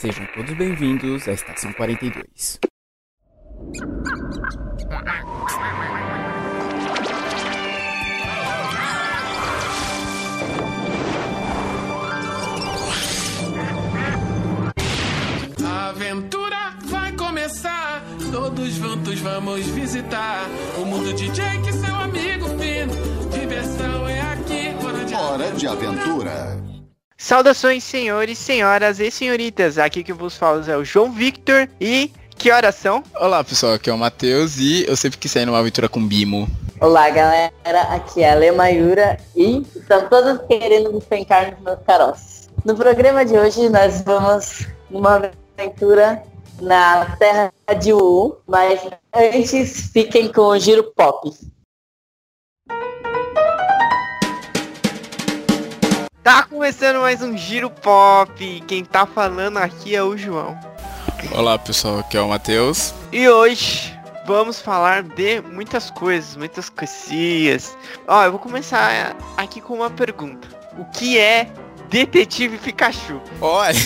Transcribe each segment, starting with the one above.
Sejam todos bem-vindos à Estação 42. A aventura vai começar. Todos juntos vamos visitar o mundo de Jake, seu amigo fino. Diversão é aqui, hora de Hora de aventura. Saudações, senhores, senhoras e senhoritas. Aqui que vos falo é o João Victor e que horas são? Olá pessoal, aqui é o Matheus e eu sempre quis sair numa aventura com Bimo. Olá galera, aqui é a Le Mayura e estão todos querendo despencar nos meus caroços. No programa de hoje nós vamos numa aventura na terra de Uu, mas antes fiquem com o giro pop. Tá começando mais um Giro Pop. Quem tá falando aqui é o João. Olá pessoal, aqui é o Matheus. E hoje vamos falar de muitas coisas, muitas coisinhas. Ó, eu vou começar aqui com uma pergunta. O que é Detetive Pikachu? Olha,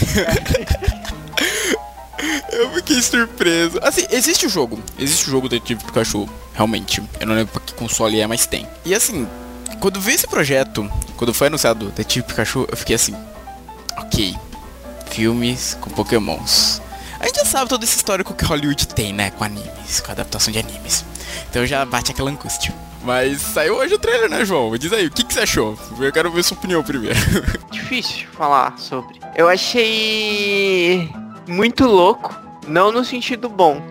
eu fiquei surpreso. Assim, existe o jogo, existe o jogo Detetive Pikachu, realmente. Eu não lembro pra que console é, mas tem. E assim, quando vi esse projeto, quando foi anunciado Detetive Pikachu, eu fiquei assim, ok, filmes com pokémons. A gente já sabe todo esse histórico que Hollywood tem, né, com animes, com adaptação de animes. Então já bate aquela angústia. Mas saiu hoje o trailer, né, João? Diz aí, o que, que você achou? Eu quero ver sua opinião primeiro. Difícil falar sobre. Eu achei muito louco, não no sentido bom.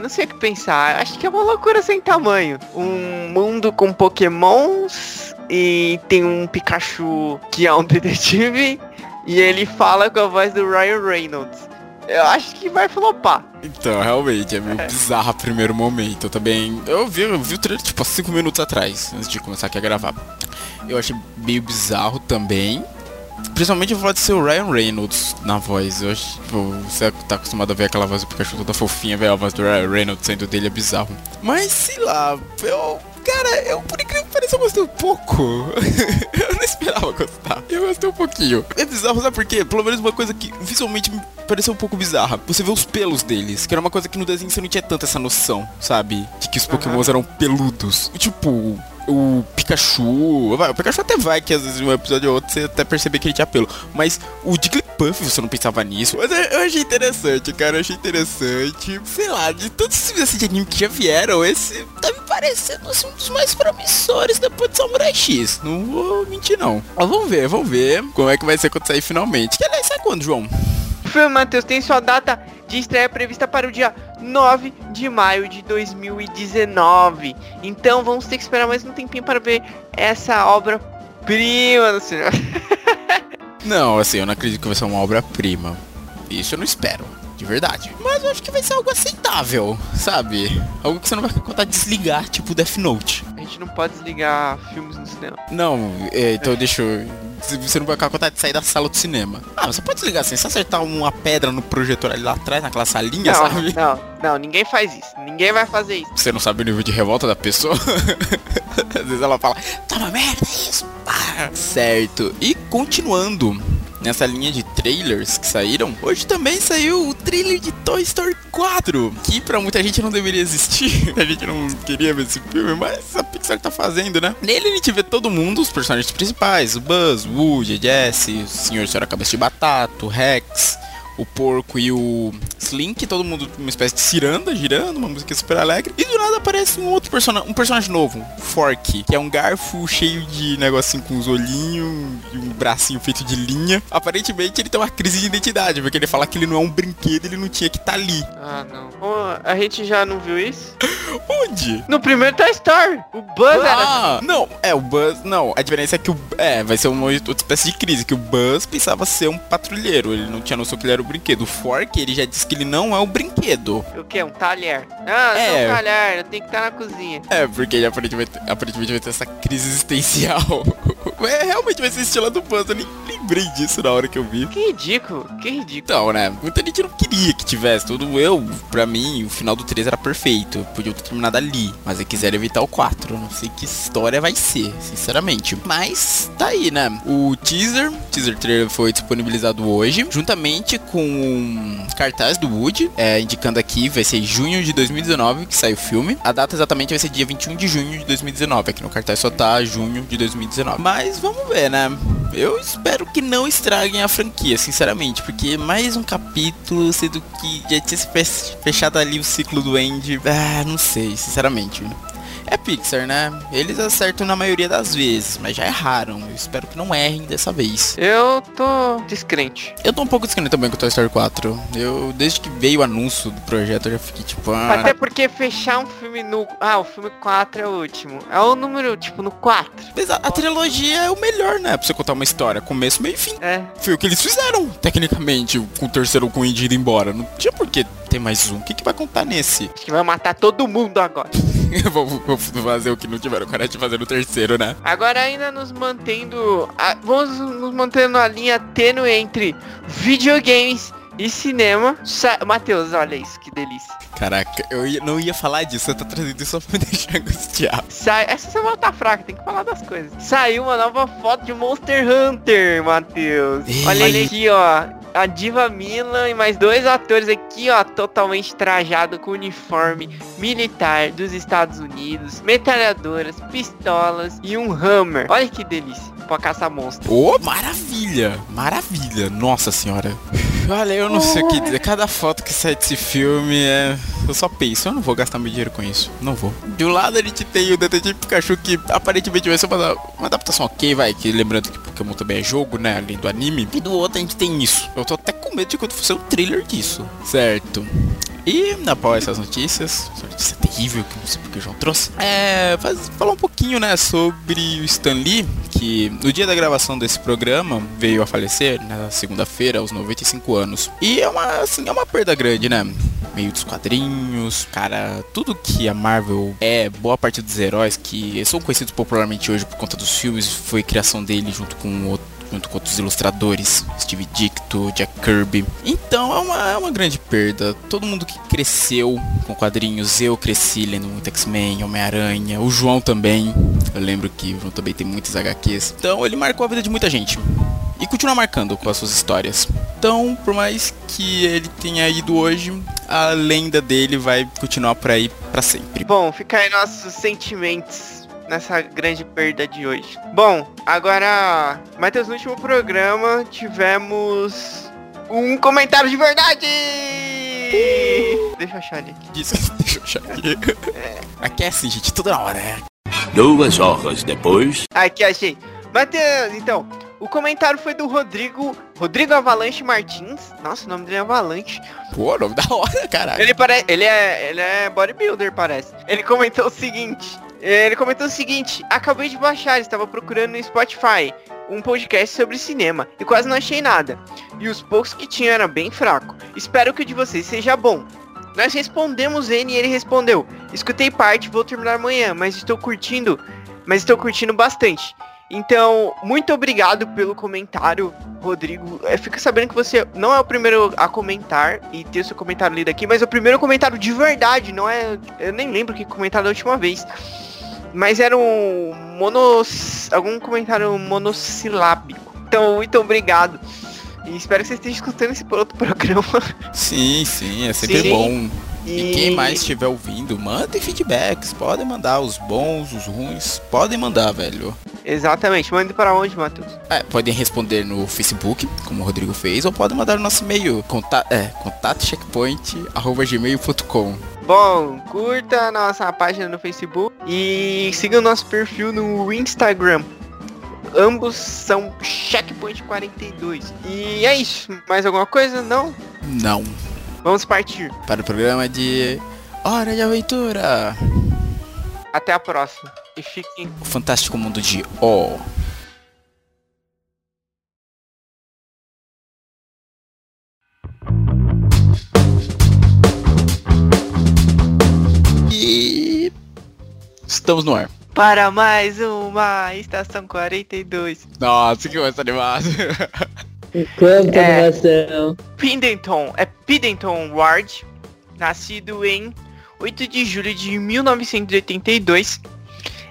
Não sei o que pensar. Acho que é uma loucura sem tamanho. Um mundo com pokémons e tem um Pikachu que é um detetive e ele fala com a voz do Ryan Reynolds. Eu acho que vai flopar. Então, realmente, é meio bizarro a primeiro momento. Eu também. Eu vi, eu vi o trailer tipo há 5 minutos atrás, antes de começar aqui a gravar. Eu achei meio bizarro também. Principalmente o fato de ser o Ryan Reynolds na voz. Eu acho, tipo, você tá acostumado a ver aquela voz do Pikachu toda fofinha, ver a voz do Ryan Reynolds saindo dele é bizarro. Mas sei lá, eu. Cara, eu por incrível que pareça eu gostei um pouco. eu não esperava gostar. Eu gostei um pouquinho. É bizarro, sabe por quê? Pelo menos uma coisa que visualmente me pareceu um pouco bizarra. Você vê os pelos deles, que era uma coisa que no desenho você não tinha tanta essa noção, sabe? De que os pokémons eram peludos. Tipo, o Pikachu. Vai, o Pikachu até vai, que às vezes um episódio ou outro você até perceber que ele tinha pelo. Mas o Jigglypuff você não pensava nisso. Mas eu, eu achei interessante, cara. Eu achei interessante. Sei lá, de todos esses filmes assim, de anime que já vieram, esse tá me parecendo assim, um dos mais promissores depois de Samurai X. Não vou mentir, não. Mas vamos ver, vamos ver como é que vai ser quando sair finalmente. Que aliás, sai quando, João? Filme, Matheus, tem sua data de estreia prevista para o dia 9 de maio de 2019. Então vamos ter que esperar mais um tempinho para ver essa obra-prima do cinema. Não, assim, eu não acredito que vai ser uma obra-prima. Isso eu não espero, de verdade. Mas eu acho que vai ser algo aceitável, sabe? Algo que você não vai contar desligar, tipo Death Note. A gente não pode desligar filmes no cinema. Não, é, então deixa eu. Você não vai ficar com vontade de sair da sala do cinema. Ah, você pode desligar assim, se acertar uma pedra no projetor ali lá atrás, naquela salinha, Não, sabe? não, não, ninguém faz isso. Ninguém vai fazer isso. Você não sabe o nível de revolta da pessoa? Às vezes ela fala, tá uma merda isso. pá." Certo. E continuando nessa linha de trailers que saíram, hoje também saiu o trailer de Toy Story 4, que pra muita gente não deveria existir. A gente não queria ver esse filme, mas a Pixar tá fazendo, né? Nele a gente vê todo mundo, os personagens principais, o Buzz, o Woody, a Jessie, o Senhor e Senhora Cabeça de Batata, o Rex, o porco e o Slink, todo mundo uma espécie de ciranda girando, uma música super alegre. E do nada aparece um outro personagem, um personagem novo, Fork, que é um garfo cheio de negocinho com os olhinhos e um bracinho feito de linha. Aparentemente ele tem uma crise de identidade, porque ele fala que ele não é um brinquedo, ele não tinha que estar ali. Ah, não. Pô, a gente já não viu isso? Onde? No primeiro Toy Story, o Buzz era... Ah, não, é o Buzz, não, a diferença é que o é, vai ser uma outra espécie de crise, que o Buzz pensava ser um patrulheiro, ele não tinha noção que ele era o brinquedo. O Fork, ele já disse que ele não é um brinquedo. O que? Um talher? Ah, é. Um talher, eu tenho que estar na cozinha. É, porque ele aparentemente, aparentemente vai ter essa crise existencial. É, realmente vai ser estilo do Buzz, eu nem, lembrei disso na hora que eu vi. Que ridículo, que ridículo. Então, né? Muita gente não queria que tivesse. Tudo eu, pra mim, o final do 3 era perfeito. Podia ter terminado ali. Mas eles quiseram evitar o 4. Eu não sei que história vai ser, sinceramente. Mas tá aí, né? O teaser, o teaser trailer foi disponibilizado hoje, juntamente com um cartaz do Woody, é, indicando aqui vai ser junho de 2019 que sai o filme. A data exatamente vai ser dia 21 de junho de 2019. Aqui no cartaz só tá junho de 2019. Mas vamos ver, né? Eu espero que não estraguem a franquia, sinceramente, porque mais um capítulo, sendo que já tinha se fech- fechado ali o ciclo do Andy. Ah, não sei, sinceramente. É Pixar, né? Eles acertam na maioria das vezes, mas já erraram. Eu espero que não errem dessa vez. Eu tô descrente. Eu tô um pouco descrente também com o Toy Story 4. Eu, desde que veio o anúncio do projeto, eu já fiquei tipo, ah, Até porque fechar um filme no. Ah, o filme 4 é o último. É o número, tipo, no 4. Mas a, a trilogia é o melhor, né? Pra você contar uma história, começo, meio e fim. É. Foi o que eles fizeram, tecnicamente, com o terceiro com o Indy indo embora. Não tinha por que ter mais um. O que, que vai contar nesse? Acho que vai matar todo mundo agora. vou, vou fazer o que não tiveram coragem de fazer no terceiro, né? Agora ainda nos mantendo. ah, vamos nos mantendo a linha tênue entre videogames e cinema. Sa Matheus, olha isso, que delícia. Caraca, eu ia- não ia falar disso, você tá trazendo isso só pra me deixar angustiado. Sai... Essa semana tá fraca, tem que falar das coisas. Saiu uma nova foto de Monster Hunter, Matheus. Olha Ei. aqui, ó. A Diva Mila e mais dois atores aqui, ó, totalmente trajado com uniforme militar dos Estados Unidos, metralhadoras, pistolas e um hammer. Olha que delícia, pra caçar monstro. Ô, maravilha, maravilha, nossa senhora. Olha, eu não sei o que dizer, cada foto que sai desse filme é... Eu só penso, eu não vou gastar meu dinheiro com isso, não vou. De um lado a gente tem o Detetive Pikachu que aparentemente vai ser uma, uma adaptação ok, vai, que lembrando que Pokémon também é jogo, né, além do anime. E do outro a gente tem isso. Eu tô até com medo de quando for ser um thriller disso. Certo. E após essas notícias, notícia terrível que não sei porque o João trouxe, é, faz, falar um pouquinho, né, sobre o Stan Lee, que no dia da gravação desse programa veio a falecer na segunda-feira aos 95 anos. E é uma, assim, é uma perda grande, né? Meio dos quadrinhos, cara, tudo que a Marvel é, boa parte dos heróis que são conhecidos popularmente hoje por conta dos filmes, foi criação dele junto com outro junto com outros ilustradores, Steve Dicto, Jack Kirby. Então é uma, é uma grande perda. Todo mundo que cresceu com quadrinhos, eu cresci lendo muito X-Men, Homem-Aranha, o João também. Eu lembro que o João também tem muitos HQs. Então ele marcou a vida de muita gente. E continua marcando com as suas histórias. Então, por mais que ele tenha ido hoje, a lenda dele vai continuar por aí para sempre. Bom, fica aí nossos sentimentos nessa grande perda de hoje. Bom, agora, Matheus, no último programa tivemos um comentário de verdade! Deixa eu achar ele aqui. Disso, deixa eu achar aqui. Aqui é assim, gente, toda hora. É. Duas horas depois. Aqui, achei. Matheus, então, o comentário foi do Rodrigo, Rodrigo Avalanche Martins. Nossa, o nome dele é Avalanche. Pô, nome da hora, caralho. Ele parece, ele é, ele é bodybuilder, parece. Ele comentou o seguinte, ele comentou o seguinte: acabei de baixar, estava procurando no Spotify um podcast sobre cinema e quase não achei nada. E os poucos que tinha era bem fraco. Espero que o de vocês seja bom. Nós respondemos ele e ele respondeu: escutei parte, vou terminar amanhã, mas estou curtindo, mas estou curtindo bastante. Então, muito obrigado pelo comentário, Rodrigo. Eu fico sabendo que você não é o primeiro a comentar e ter o seu comentário lido aqui, mas é o primeiro comentário de verdade, não é. Eu nem lembro que comentário da última vez. Mas era um monos. algum comentário monossilábico. Então, muito obrigado. E espero que você esteja escutando esse outro programa. Sim, sim, é sempre Sim. bom. E quem mais estiver ouvindo, mandem feedbacks. Podem mandar os bons, os ruins. Podem mandar, velho. Exatamente. Mande para onde, Matheus? É, podem responder no Facebook, como o Rodrigo fez, ou podem mandar no nosso e-mail, conta é, contatocheckpoint.gmail.com. Bom, curta a nossa página no Facebook e siga o nosso perfil no Instagram. Ambos são Checkpoint 42. E é isso. Mais alguma coisa? Não? Não. Vamos partir. Para o programa de Hora de Aventura. Até a próxima. E fiquem O fantástico mundo de O. E estamos no ar. para mais uma Estação 42. Nossa, que coisa animada. Quanta É. animação. Piddington é Piddington Ward, nascido em 8 de julho de 1982.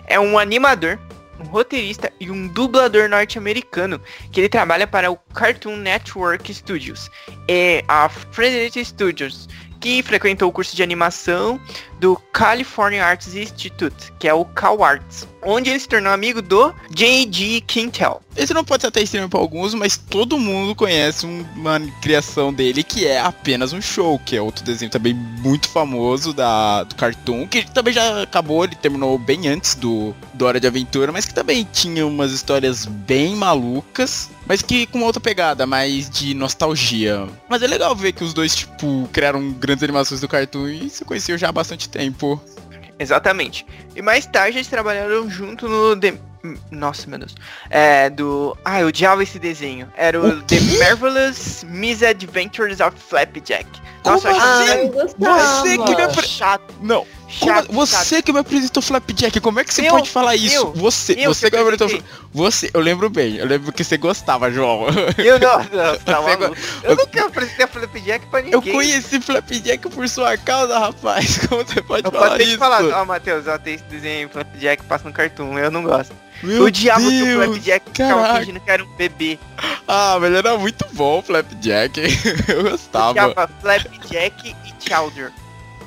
É um animador, um roteirista e um dublador norte-americano que ele trabalha para o Cartoon Network Studios e a Frederick Studios, que frequentou o curso de animação do California Arts Institute, que é o CalArts, onde ele se tornou amigo do J.G. Quintel. Esse não pode ser até estranho pra alguns, mas todo mundo conhece um- uma criação dele que é apenas um show, que é outro desenho também muito famoso da, do Cartoon, que também já acabou, ele terminou bem antes do, do Hora de Aventura, mas que também tinha umas histórias bem malucas, mas que com outra pegada, mais de nostalgia. Mas é legal ver que os dois, tipo, criaram grandes animações do Cartoon e se conheciam já há bastante tempo. Exatamente. E mais tarde eles trabalharam junto no The... Nossa, meu Deus. É, do... Ah, eu odiava esse desenho. Era o, O The? Marvelous Misadventures of Flapjack. Nossa, Como eu Ah, achei eu gostava. Você que me apre- chato. Não, Chato, Como- chato. você que me apresentou Flapjack, como é que você Eu, pode falar isso? eu, você, eu você que me apresentou. Você, eu lembro bem, eu lembro que você gostava, João. Eu não, não, tá Você maluco. Eu nunca apresentei Flapjack pra ninguém. Eu conheci Flapjack por sua causa, rapaz. Como você pode Eu falar isso? falar, ó, Matheus, ó, tem esse desenho Flapjack passa no cartoon, eu não gosto. Meu eu o Deus, Flapjack ficava fingindo que era um bebê. Ah, mas ele era muito bom, o Flapjack. eu Eu gostava. odiava Flapjack e Chowder.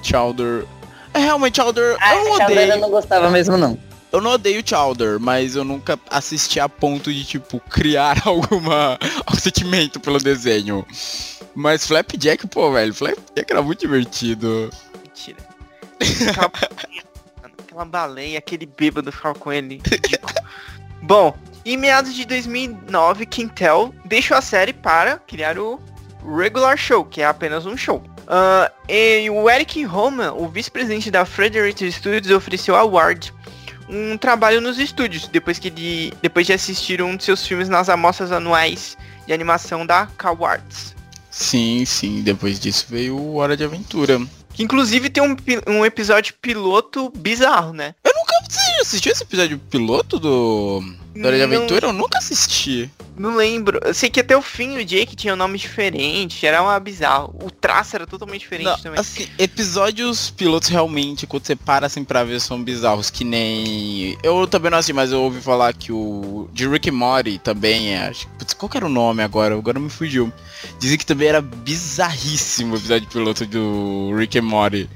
Chowder. É, realmente, Chowder, Ah, eu não odeio. não gostava mesmo, não. Eu não odeio Chowder, mas eu nunca assisti a ponto de, tipo, criar alguma algum sentimento pelo desenho. Mas Flapjack, pô, velho, Flapjack era muito divertido. Mentira. Aquela Aquela baleia, aquele bêbado ficava com ele. Bom, em meados de 2009, Quintel deixou a série para criar o Regular Show, que é apenas um show. Ah, e o Eric Roman, o vice-presidente da Frederick Studios, ofereceu a Ward um trabalho nos estúdios, depois, que de, depois de assistir um de seus filmes nas amostras anuais de animação da CalArts. Sim, sim, depois disso veio o Hora de Aventura. Que inclusive tem um, um episódio piloto bizarro, né? Assistiu esse episódio piloto do do Hora de Aventura? Eu nunca assisti. Não lembro. Eu sei que até o fim o Jake tinha um nome diferente, era uma bizarro. O traço era totalmente diferente Não, também. assim, episódios pilotos realmente, quando você para assim pra ver, são bizarros, que nem... Eu também não assisti, mas eu ouvi falar que o de Rick Morty também é... Acho... Putz, qual que era o nome agora? Agora me fugiu. Dizem que também era bizarríssimo o episódio piloto do Rick Morty.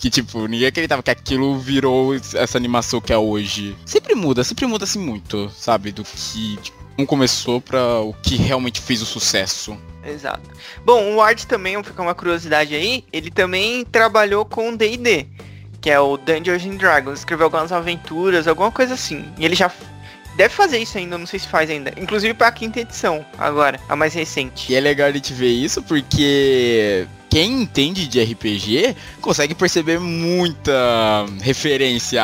Que, tipo, ninguém acreditava que aquilo virou essa animação que é hoje. Sempre muda, sempre muda assim muito, sabe? Do que tipo, um começou pra o que realmente fez o sucesso. Exato. Bom, o Art também, fica uma curiosidade aí, ele também trabalhou com D&D, que é o Dungeons and Dragons, escreveu algumas aventuras, alguma coisa assim. E ele já deve fazer isso ainda, não sei se faz ainda. Inclusive pra quinta edição, agora, a mais recente. E é legal a gente ver isso porque quem entende de RPG consegue perceber muita referência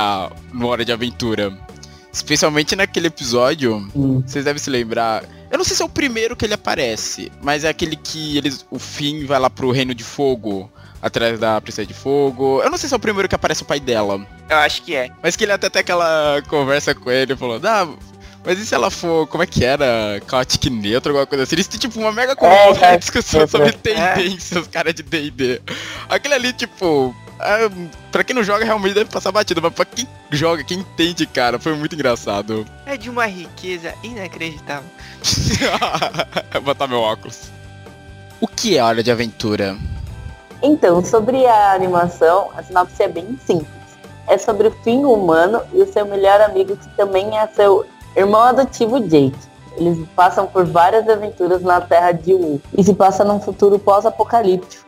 no Hora de Aventura. Especialmente naquele episódio, Hum. vocês devem se lembrar. Eu não sei se é o primeiro que ele aparece, mas é aquele que eles, o Finn vai lá pro Reino de Fogo, atrás da Princesa de Fogo. Eu não sei se é o primeiro que aparece o pai dela. Eu acho que é. Mas que ele até tem aquela conversa com ele, falando, ah, mas e se ela for, como é que era? Chaotic neutro, alguma coisa assim? Eles têm, tipo, uma mega conversa, tá. discussão É, sobre é. tendências, cara de D&D. Aquele ali, tipo, é, pra quem não joga, realmente deve passar batido, mas pra quem joga, quem entende, cara, foi muito engraçado. É de uma riqueza inacreditável. Vou botar meu óculos. O que é Hora de Aventura? Então, sobre a animação, a sinopse é bem simples. É sobre o fim humano e o seu melhor amigo, que também é seu irmão adotivo Jake. Eles passam por várias aventuras na Terra de Wu e se passa num futuro pós-apocalíptico,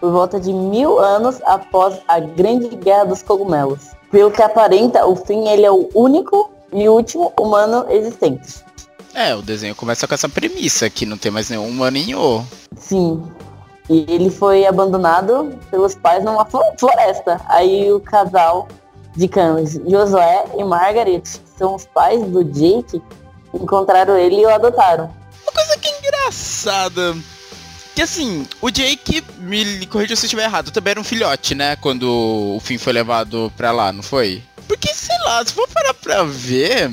por volta de mil anos após a Grande Guerra dos Cogumelos. Pelo que aparenta, o fim ele é o único e último humano existente. É, o desenho começa com essa premissa, que não tem mais nenhum humaninho. Sim. E ele foi abandonado pelos pais numa flo- floresta. Aí o casal de cães, Josué e Margaret, são os pais do Jake, encontraram ele e o adotaram. coisa que é engraçada. Que assim, o Jake, me corrija se eu estiver errado, também era um filhote, né? Quando o Finn foi levado pra lá, não foi? Porque, sei lá, se for parar pra ver,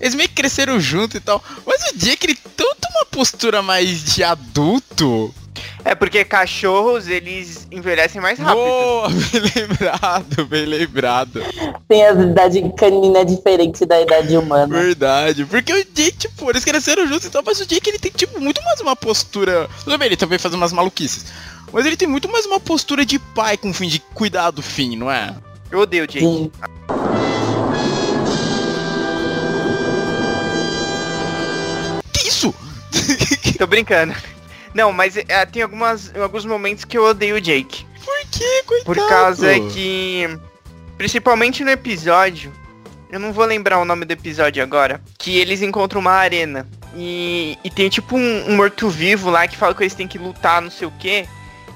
eles meio que cresceram junto e tal. Mas o Jake, ele tanto uma postura mais de adulto. É porque cachorros, eles envelhecem mais rápido. Boa, bem lembrado, bem lembrado. Tem a idade canina diferente da idade humana. Verdade. Porque o Jake, tipo, eles cresceram juntos e tal, mas o Jake, ele tem, tipo, muito mais uma postura... Tudo bem, ele também faz umas maluquices. Mas ele tem muito mais uma postura de pai com o fim de cuidar do fim, não é? Eu odeio o Jake. Sim. Tô brincando. Não, mas é, tem algumas, alguns momentos que eu odeio o Jake. Por que, coitado? Por causa que. Principalmente no episódio. Eu não vou lembrar o nome do episódio agora. Que eles encontram uma arena. E, e tem tipo um, um morto-vivo lá que fala que eles têm que lutar, não sei o quê.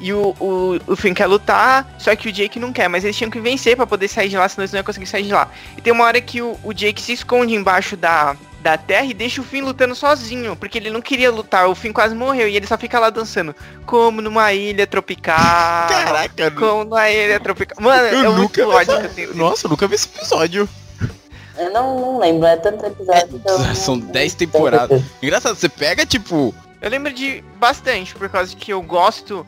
E o, o, o Finn quer lutar, só que o Jake não quer. Mas eles tinham que vencer pra poder sair de lá, senão eles não iam conseguir sair de lá. E tem uma hora que o, o Jake se esconde embaixo da, da terra e deixa o Finn lutando sozinho. Porque ele não queria lutar, o Finn quase morreu. E ele só fica lá dançando. Como numa ilha tropical. Caraca, Como numa ilha tropical. Mano, eu é nunca vi essa... eu. Nossa, eu nunca vi esse episódio. Eu não, não lembro, é tanto episódio. eu não- São não 10 tenho temporadas. Engraçado, você pega, tipo... Eu lembro de bastante, por causa que eu gosto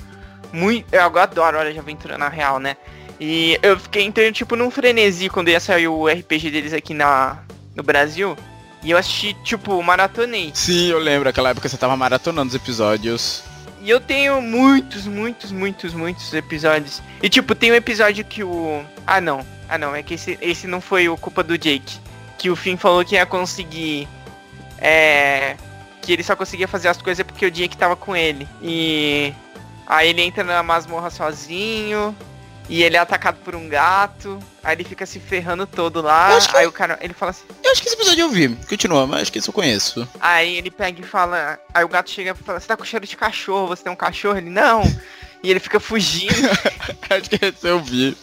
muito. Eu adoro Hora de Aventura na real, né? E eu fiquei entrando tipo num frenesi quando ia sair o RPG deles aqui na, no Brasil. E eu assisti, tipo, maratonei. Sim, eu lembro, aquela época você tava maratonando os episódios. E eu tenho muitos, muitos, muitos, muitos episódios. E tipo, tem um episódio que o. Ah não. Ah não, é que esse, esse não foi o culpa do Jake. Que o Finn falou que ia conseguir. É. Que ele só conseguia fazer as coisas porque o Jake tava com ele. E. Aí ele entra na masmorra sozinho. E ele é atacado por um gato. Aí ele fica se ferrando todo lá. Que Aí o cara. Ele fala assim. Eu acho que esse episódio eu vi. Continua, mas acho que isso eu conheço. Aí ele pega e fala. Aí o gato chega e fala, você tá com cheiro de cachorro, você tem um cachorro? Ele, não. E ele fica fugindo. acho que esse eu vi.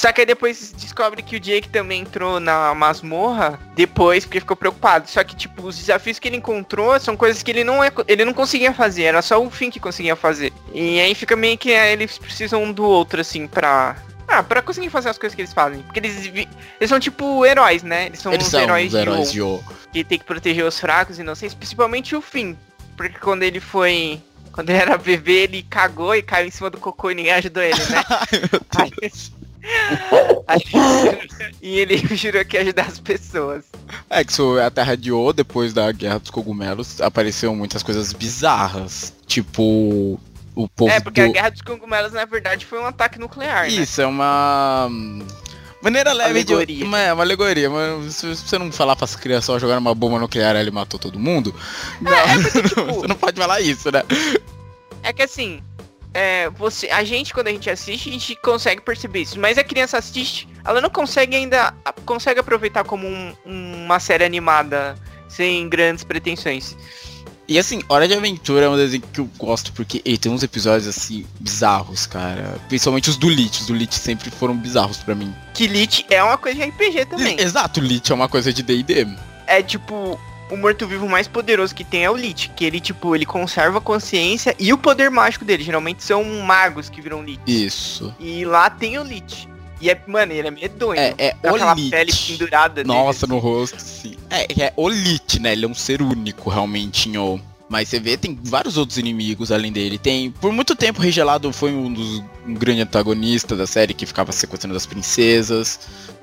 Só que aí depois descobre que o Jake também entrou na masmorra depois, porque ficou preocupado. Só que, tipo, os desafios que ele encontrou são coisas que ele não, é, ele não conseguia fazer, era só o Finn que conseguia fazer. E aí fica meio que é, eles precisam um do outro, assim, pra. Ah, pra conseguir fazer as coisas que eles fazem. Porque eles, vi- eles são tipo heróis, né? Eles são Eles os são heróis, os heróis de O. Que tem que proteger os fracos e inocentes, principalmente o Finn. Porque quando ele foi. Quando ele era bebê, ele cagou e caiu em cima do cocô e ninguém ajudou ele, né? Aí- e ele jurou que ia ajudar as pessoas. É que isso é a Terra de O, depois da Guerra dos Cogumelos, apareceram muitas coisas bizarras. Tipo, o povo é, porque do... a Guerra dos Cogumelos, na verdade, foi um ataque nuclear, né? Isso, é uma... hum, Maneira leve Alegoria. de... Uma, é uma alegoria, mas se você não falar pras crianças só jogar uma bomba nuclear e ele matou todo mundo, não, tipo- você não pode falar isso, né? É que assim, é, você, a gente, quando a gente assiste, a gente consegue perceber isso. Mas a criança assiste, ela não consegue ainda. Consegue aproveitar como um- uma série animada sem grandes pretensões. E assim, Hora de Aventura é um desenho que eu gosto porque tem uns episódios assim bizarros, cara. Principalmente os do Lich. Os do Lich sempre foram bizarros pra mim. Que Lich é uma coisa de RPG também. Exato, Lich é uma coisa de D&D. é tipo o morto-vivo mais poderoso que tem é o Lich, que ele tipo, ele conserva a consciência e o poder mágico dele. Geralmente são magos que viram Lich. Isso. E lá tem o Lich. E é, mano, ele é medonho. É, é Com o aquela Lich. pele pendurada Nossa, dele. no rosto, sim. É, é o Lich, né? Ele é um ser único, realmente, em O. Mas você vê, tem vários outros inimigos além dele. Tem, por muito tempo, o Regelado foi um dos um grande antagonista da série que ficava sequestrando as princesas.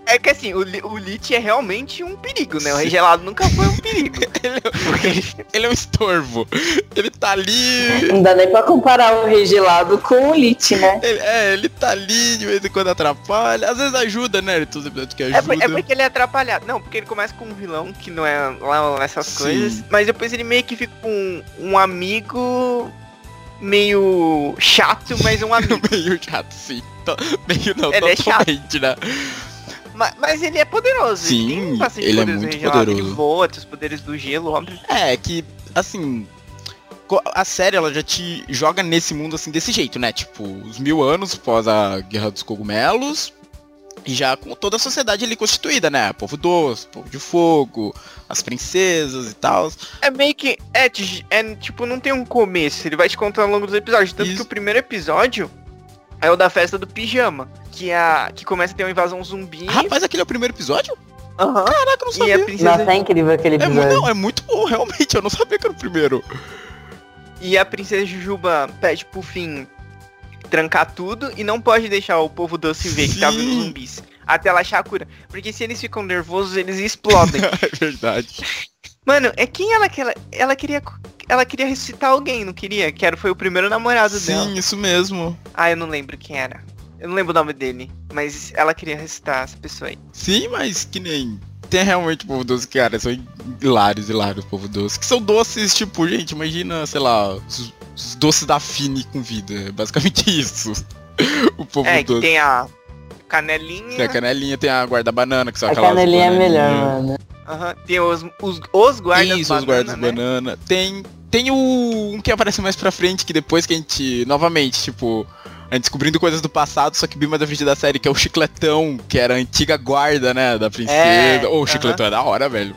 É que assim, o, o Lich é realmente um perigo, né? O Sim. regelado nunca foi um perigo. Ele, Porque ele é um estorvo. Ele tá ali. Não dá nem pra comparar o regelado com o Lit, né? ele- é, ele tá ali, de vez em quando atrapalha. Às vezes ajuda, né? Ele episódios que é, por- ajuda. é porque ele é atrapalhado. Não, porque ele começa com um vilão que não é lá essas Sim. coisas. Mas depois ele meio que fica com um amigo meio chato, mas um amigo. meio chato, sim. Meio não, Ele é chato. totalmente, né? Ma- mas, ele é poderoso. Sim, ele, ele é muito regelado. Ele poderoso. voa, tem os poderes do gelo. É, que, assim. A série, ela já te joga nesse mundo, assim, desse jeito, né? Tipo, os mil anos após a Guerra dos Cogumelos. E já com toda a sociedade ali constituída, né? Povo doce, povo de fogo, as princesas e tal. É meio que. É, é, tipo, não tem um começo. Ele vai te contar ao longo dos episódios. Tanto Isso. que o primeiro episódio É o da festa do pijama. Que, a, que começa a ter uma invasão zumbi. Rapaz, aquele é o primeiro episódio? Aham. Caraca, eu não E sabia. a princesa, Nossa, é incrível aquele É, episódio. não, é muito bom, realmente. Eu não sabia que era o primeiro. e a princesa Jujuba pede pro fim trancar tudo e não pode deixar o povo doce ver que tá vindo Sim. zumbis. Até ela achar a cura. Porque se eles ficam nervosos, eles explodem. é verdade. Mano, é quem ela que ela, ela queria ela queria ressuscitar alguém, não queria? Que era foi o primeiro namorado dela. Sim, isso mesmo. Ah, eu não lembro quem era. Eu não lembro o nome dele, mas ela queria ressuscitar essa pessoa aí. Sim, mas que nem. Tem realmente povo doce, cara. São hilários, hilários, povo doce. Que são doces, tipo, gente, imagina, sei lá, os, os doces da Fini com vida. É basicamente isso. o povo é, que doce. tem a canelinha, Tem a canelinha, tem a guarda-banana, que são A aquelas. canelinha é melhor, mano. aham, tem os, os, os guardas Isso, os guardas banana, né? banana. Tem. Tem o. um que aparece mais pra frente, que depois que a gente. Novamente, tipo. A gente descobrindo coisas do passado, só que mais da frente da série, que é o chicletão, que era a antiga guarda, né, da princesa. É, Ô, o aham. chicletão é da hora, velho.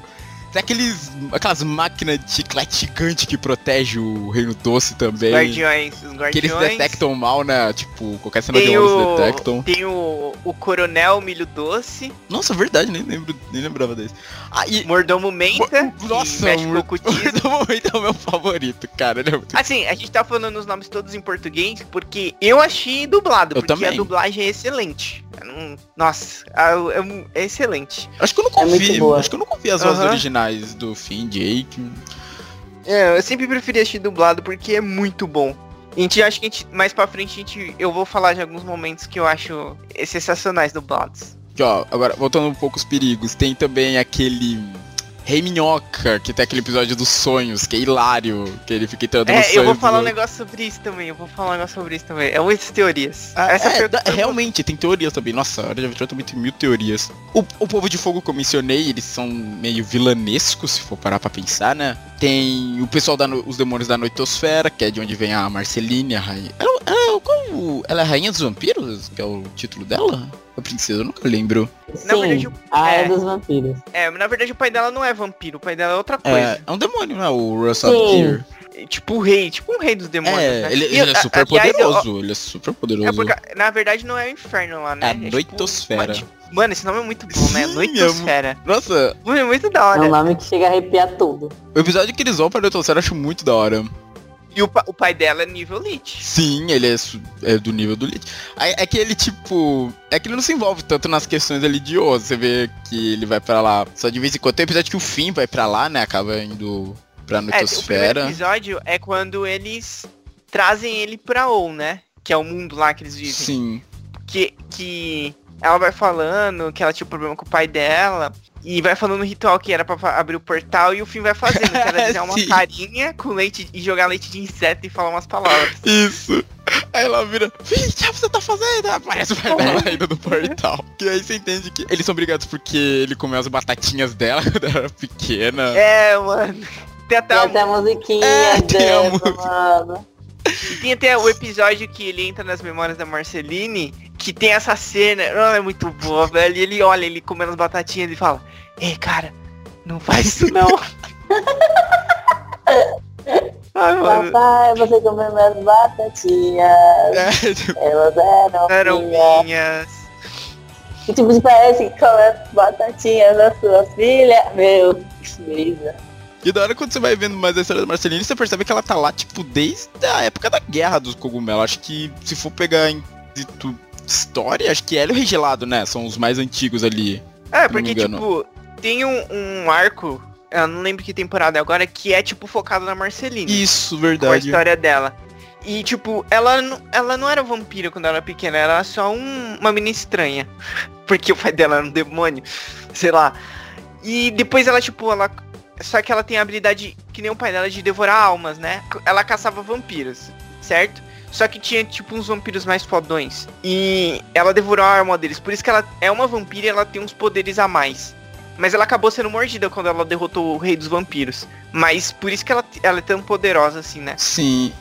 Tem aqueles. aquelas máquinas de chiclete gigante que protege o reino doce também. Guardiões, os Que eles guardiões. detectam mal, né? Tipo, qualquer cena de Tem eles o, detectam. tem o, o coronel milho doce, Nossa, verdade, nem lembro, nem lembrava desse. Ah, e. mordomo menta, Mo- Nossa, mexe o com o cutismo. do momento é o meu favorito, cara. É muito Assim, a gente tá falando os nomes todos em português porque eu achei dublado, Eu porque também. a dublagem é excelente. Nossa, é, é excelente. Acho que eu não É confio. boa. acho que eu não confio as vozes Aham. originais do Finn, Jake. É, eu sempre preferi assistir dublado porque é muito bom. A gente acha que a gente, mais pra frente a gente, eu vou falar de alguns momentos que eu acho sensacionais dublados. Aqui, ó, agora, voltando um pouco os perigos, tem também aquele. Rei Minhoca, que tem aquele episódio dos sonhos, que é hilário, que ele fica entrando É, eu vou falar um negócio sobre isso também, eu vou falar um negócio sobre isso também. É muitas teorias. Ah, Essa é, da- realmente, tem teorias também. Nossa, a Hora de Aventura também tem mil teorias. O, o Povo de Fogo que eu mencionei, eles são meio vilanescos, se for parar pra pensar, né? Tem o pessoal da no- os demônios da Noitosfera, que é de onde vem a Marceline, a rainha. Ela, ela, o- ela é a rainha dos vampiros, que é o título dela? A princesa, eu nunca lembro. Na Sim, verdade, a é. Era dos Vampiros. É, na verdade o pai dela não é vampiro, o pai dela é outra É, coisa. é um demônio, né? O Russell. Gear. É tipo o rei, tipo um rei dos demônios, É, né? ele, E, ele é a- super eu- poderoso. Ele é super poderoso. É porque, na verdade, não é o inferno lá, né? É a tipo Noitosfera. uma- tipo- Mano, esse nome é muito bom, né? Sim, Noitosfera. Nossa, Mano, é muito da É hora. um nome que chega a arrepiar tudo. o episódio que eles vão pra Noitosfera eu acho muito da hora. E o, pa- o pai dela é nível Lich. Sim, ele é, é do nível do Lich. Aí É que ele, tipo. É que ele não se envolve tanto nas questões ali de osso. Você vê que ele vai pra lá. Só de vez em quando. Tem episódio que o Finn vai pra lá, né? Acaba indo pra É, o episódio é quando eles trazem ele pra ou, né? Que é o mundo lá que eles vivem. Sim. Que, que ela vai falando que ela tinha um problema com o pai dela. E vai falando no ritual que era pra abrir o portal e o fim vai fazendo. Que era desenhar uma Sim. carinha com leite e jogar leite de inseto e falar umas palavras. Isso. Aí ela vira, o que você tá fazendo? Aparece o pai dela ainda no portal. E aí você entende que eles são brigados porque ele comeu as batatinhas dela quando era pequena. É, mano. Tem até, Tem a- até a musiquinha É, tem a dessa, música. mano. E tem até o episódio que ele entra nas memórias da Marceline, que tem essa cena, ela é muito boa, velho. E ele olha, ele comendo as batatinhas e fala, Ei, cara, não faz isso não. Ai, mano. Papai, você comeu minhas batatinhas. É, tipo, Elas eram, Eram minhas. minhas. Que tipo, parece que come as batatinhas da sua filha. Meu, que brisa. E da hora quando você vai vendo mais a história da Marceline, você percebe que ela tá lá, tipo, desde a época da guerra dos cogumelos. Acho que se for pegar em dito história, acho que ela e o Rei Gelado, né? São os mais antigos ali. É, porque, tipo, tem um, um arco, eu não lembro que temporada é agora, que é, tipo, focado na Marceline. Isso, com a verdade. história dela. E, tipo, ela, não- ela não era vampira quando ela era pequena, ela era só um- uma menina estranha. Porque o pai dela era um demônio, sei lá. E depois ela, tipo, ela. Só que ela tem a habilidade, que nem o pai dela, de devorar almas, né? Ela caçava vampiros, certo? Só que tinha, tipo, uns vampiros mais fodões. E ela devorou a alma deles. Por isso que ela é uma vampira e ela tem uns poderes a mais. Mas ela acabou sendo mordida quando ela derrotou o rei dos vampiros. Mas por isso que ela, ela é tão poderosa assim, né? Sim.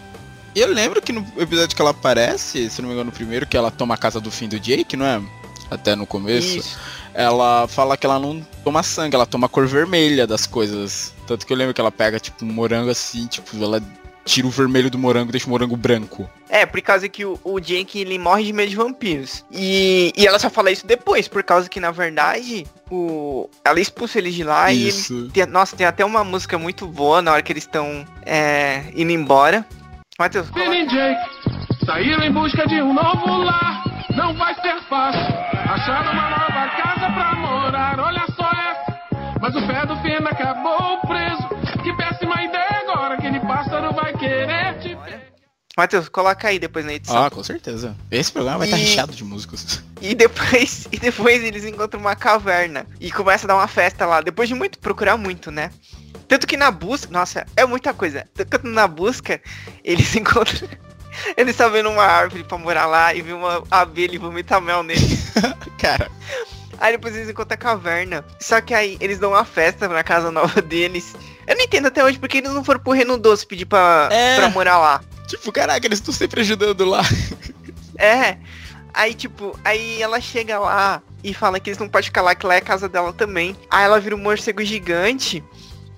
Eu lembro que no episódio que ela aparece, se não me engano, no primeiro, que ela toma a casa do fim do Jake, não é? Até no começo. Isso. Ela fala que ela não toma sangue, ela toma a cor vermelha das coisas. Tanto que eu lembro que ela pega, tipo, um morango assim, tipo, ela tira o vermelho do morango e deixa o morango branco. É, por causa que o, o Jake, ele morre de medo de vampiros. E, e ela só fala isso depois, por causa que, na verdade, o, ela expulsa eles de lá Isso. e eles... Tem, nossa, tem até uma música muito boa na hora que eles estão é, indo embora. Matheus, coloca- Jake saíram em busca de um novo lar. Não vai ser fácil achar uma nova casa pra morar. Olha só essa. Mas o pé do Finn acabou preso. Que péssima ideia agora. Aquele pássaro vai querer te. Matheus, coloca aí depois na edição. Ah, com certeza. Esse programa vai estar E- recheado de músicos. E depois, e depois eles encontram uma caverna e começa a dar uma festa lá. Depois de muito procurar muito, né? Tanto que na busca, nossa, é muita coisa. Tanto que na busca, eles encontram. Eles estão vendo uma árvore pra morar lá e vê uma abelha e vomita mel nele. Cara, Aí depois eles encontram a caverna. Só que aí eles dão uma festa na casa nova deles. Eu não entendo até hoje porque eles não foram pro Reino Doce pedir pra, É. pra morar lá. tipo, caraca, eles estão sempre ajudando lá. É. Aí, tipo, aí ela chega lá e fala que eles não podem ficar lá, que lá é a casa dela também. Aí ela vira um morcego gigante.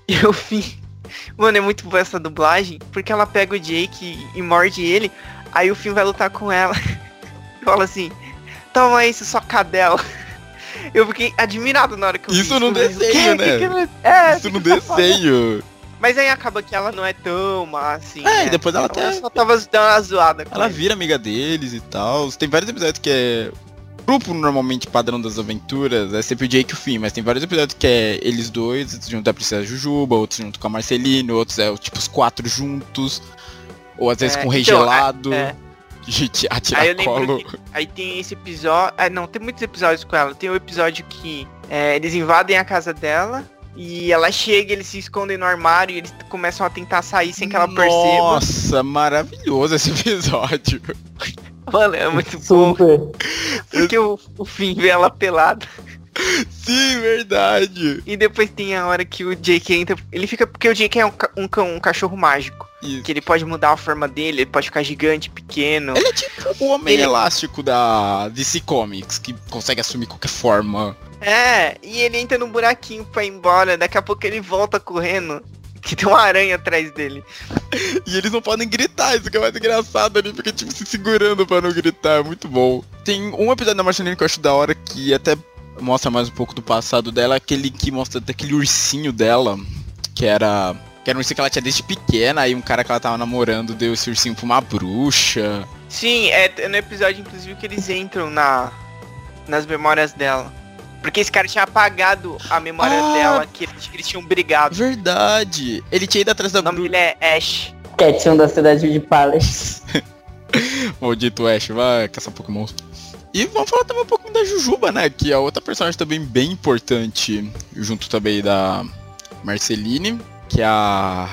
E eu fim. Mano, é muito boa essa dublagem. Porque ela pega o Jake e, e morde ele. Aí o Finn vai lutar com ela. Fala assim, toma isso, sua cadela. Eu fiquei admirado na hora que eu vi Isso no Eu falei, desenho, "O quê? né? Que que ela- É, Isso no que que tá falando?" desenho. Mas aí acaba que ela não é tão má assim. É, né? e depois ela Ela até. só tava dando uma zoada Ela ele. vira amiga deles e tal. Tem vários episódios que é. Grupo normalmente padrão das aventuras é sempre o Jake e o Finn, mas tem vários episódios que é eles dois, junto da Princesa Jujuba, outros junto com a Marceline, outros é tipo os quatro juntos, ou às vezes É, com o Rei então, Gelado, é. gente, Aí atira lembro colo. que aí tem esse episódio. Ah, não, tem muitos episódios com ela. Tem o episódio que é, eles invadem a casa dela. E ela chega, eles se escondem no armário e eles começam a tentar sair sem que ela perceba. Nossa, maravilhoso esse episódio. Mano, é muito bom. Super. Porque o, o fim vê ela pelada. Sim, verdade. E depois tem a hora que o Jake entra. Ele fica. Porque o Jake é um, ca- um, cão- um cachorro mágico. Isso. Que ele pode mudar a forma dele, ele pode ficar gigante, pequeno. Ele é tipo o homem Ele- elástico da DC Comics, que consegue assumir qualquer forma. É, e ele entra num buraquinho pra ir embora. Daqui a pouco ele volta correndo. Que tem uma aranha atrás dele. E eles não podem gritar, isso que é mais engraçado ali, fica tipo se segurando pra não gritar, é muito bom. Tem um episódio da Marceline que eu acho da hora que até mostra mais um pouco do passado dela, aquele que mostra aquele ursinho dela, que era. Que era um ursinho que ela tinha desde pequena, aí um cara que ela tava namorando deu esse ursinho pra uma bruxa. Sim, é é no episódio, inclusive, que eles entram na, nas memórias dela. Porque esse cara tinha apagado a memória Ah! dela, que eles, que eles tinham brigado. Verdade! Ele tinha ido atrás da O nome dele é Ash. Quietinho da cidade de Palace. Maldito Ash, vai caçar Pokémon. E vamos falar também um pouquinho da Jujuba, né? Que é outra personagem também bem importante, junto também da Marceline, que é a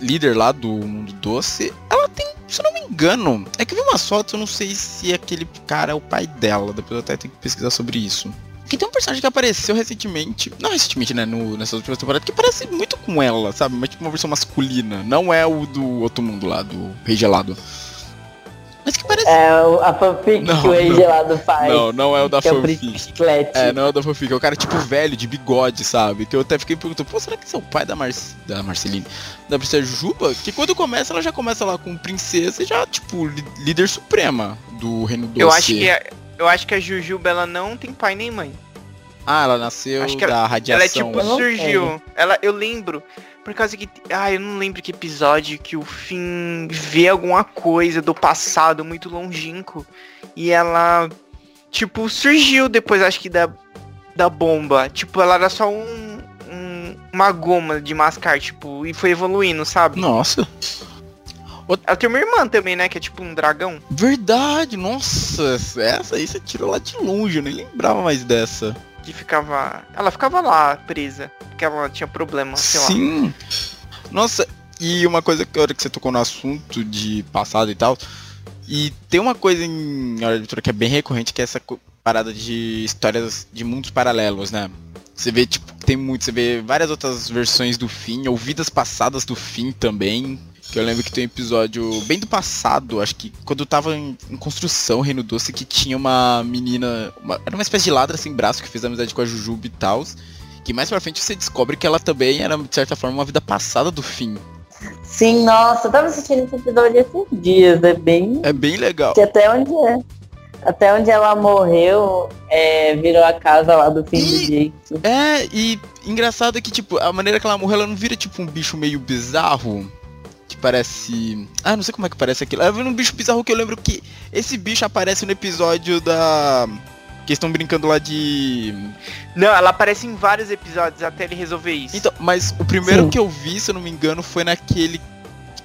líder lá do Mundo Doce. Ela tem, se eu não me engano, é que eu vi umas fotos, eu não sei se aquele cara é o pai dela, depois eu até tenho que pesquisar sobre isso. Que tem um personagem que apareceu recentemente, não recentemente, né, no, nessas últimas temporadas, que parece muito com ela, sabe? Mas tipo uma versão masculina, não é o do outro mundo lá, do Rei Gelado. Mas que parece É a fanfic Não, que o Rei não. Gelado faz. Não, não é o da que é o fanfic. Chiclete. É, não é o da fanfic, é o cara tipo velho, de bigode, sabe? Que eu até fiquei perguntando, pô, será que esse é o pai da, Mar da Marceline? Da Princesa Jujuba? Que quando começa, ela já começa lá com princesa e já, tipo, líder suprema do Reino Doce. Eu acho que a, eu acho que a Jujuba ela não tem pai nem mãe. Ah, ela nasceu Acho que da Ela radiação. é tipo, não surgiu. Ela, eu lembro. Por causa que. Ah, eu não lembro que episódio que o Finn vê alguma coisa do passado muito longínquo. E ela. Tipo, surgiu depois, acho que da. Da bomba. Tipo, ela era só um. um- uma goma de mascar, tipo, e foi evoluindo, sabe? Nossa, Ela tem uma irmã também, né? Que é tipo um dragão. verdade, nossa, essa aí você tirou lá de longe, eu nem lembrava mais dessa. Que ficava. Ela ficava lá presa. Porque ela tinha problema, sei lá. Sim. Nossa, e uma coisa que a hora que você tocou no assunto de passado e tal, e tem uma coisa em Hora de Aventura que é bem recorrente, que é essa parada de histórias de mundos paralelos, né? Você vê, tipo, tem muito, você vê várias outras versões do fim, ou vidas passadas do fim também. Que eu lembro que tem um episódio bem do passado, acho que quando tava em, em construção Reino Doce, que tinha uma menina. uma- era uma espécie de ladra sem braço que fez amizade com a Jujuba e tal. Que mais pra frente você descobre que ela também era, de certa forma, uma vida passada do fim. Sim, nossa, eu tava assistindo esse episódio esses dias, é bem. É bem legal. que até onde é. Até onde ela morreu, é, virou a casa lá do fim Ih! do jeito. É, e engraçado é que, tipo, a maneira que ela morreu, ela não vira, tipo, um bicho meio bizarro. Parece. Ah, não sei como é que parece aquilo. Ela vira um bicho bizarro que eu lembro que esse bicho aparece no episódio da. Que estão brincando lá de. Não, ela aparece em vários episódios até ele resolver isso. Então, mas o primeiro Sim. que eu vi, se eu não me engano, foi naquele.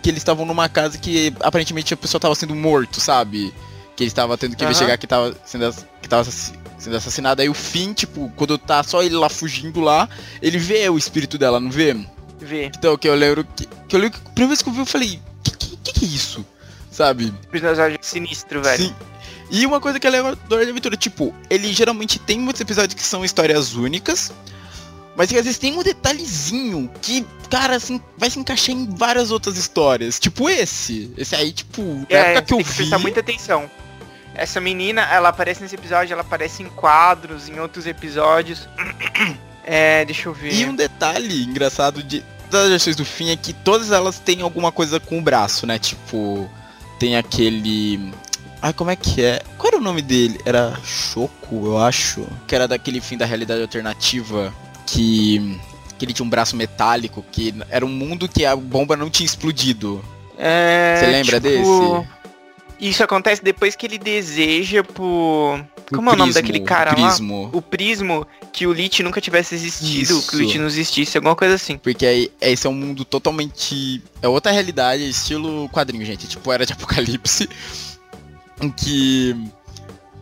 Que eles estavam numa casa que aparentemente a pessoa tava sendo morto, sabe? Que ele estava tendo que Aham. investigar que tava sendo, que tava sendo assassinado. Aí o fim, tipo, quando tá só ele lá fugindo lá, ele vê o espírito dela, não vê? Vê. Então, que eu lembro que, que eu lembro que a primeira vez que eu vi, eu falei, que que, que, que é isso? Sabe? Episódio sinistro, velho. Sim. E uma coisa que é legal do Hora de Aventura, tipo, ele geralmente tem muitos episódios que são histórias únicas, mas que às vezes tem um detalhezinho que, cara, assim, vai se encaixar em várias outras histórias. Tipo esse. Esse aí, tipo, É, época que eu tem que vi. prestar muita atenção. Essa menina, ela aparece nesse episódio, ela aparece em quadros, em outros episódios. É, deixa eu ver. E um detalhe engraçado de das versões do fim é que todas elas têm alguma coisa com o braço, né? Tipo, tem aquele. Ai, como é que é? Qual era o nome dele? Era Choco, eu acho. Que era daquele fim da realidade alternativa que. Que ele tinha um braço metálico, que era um mundo que a bomba não tinha explodido. É, Você lembra tipo, desse? Isso acontece depois que ele deseja por. O Como é o nome daquele cara o lá? prismo. O prismo que o Lich nunca tivesse existido, que o Isso. Lich não existisse, alguma coisa assim. Porque aí, esse é um mundo totalmente. É outra realidade, estilo quadrinho, gente. Tipo, era de apocalipse. Em que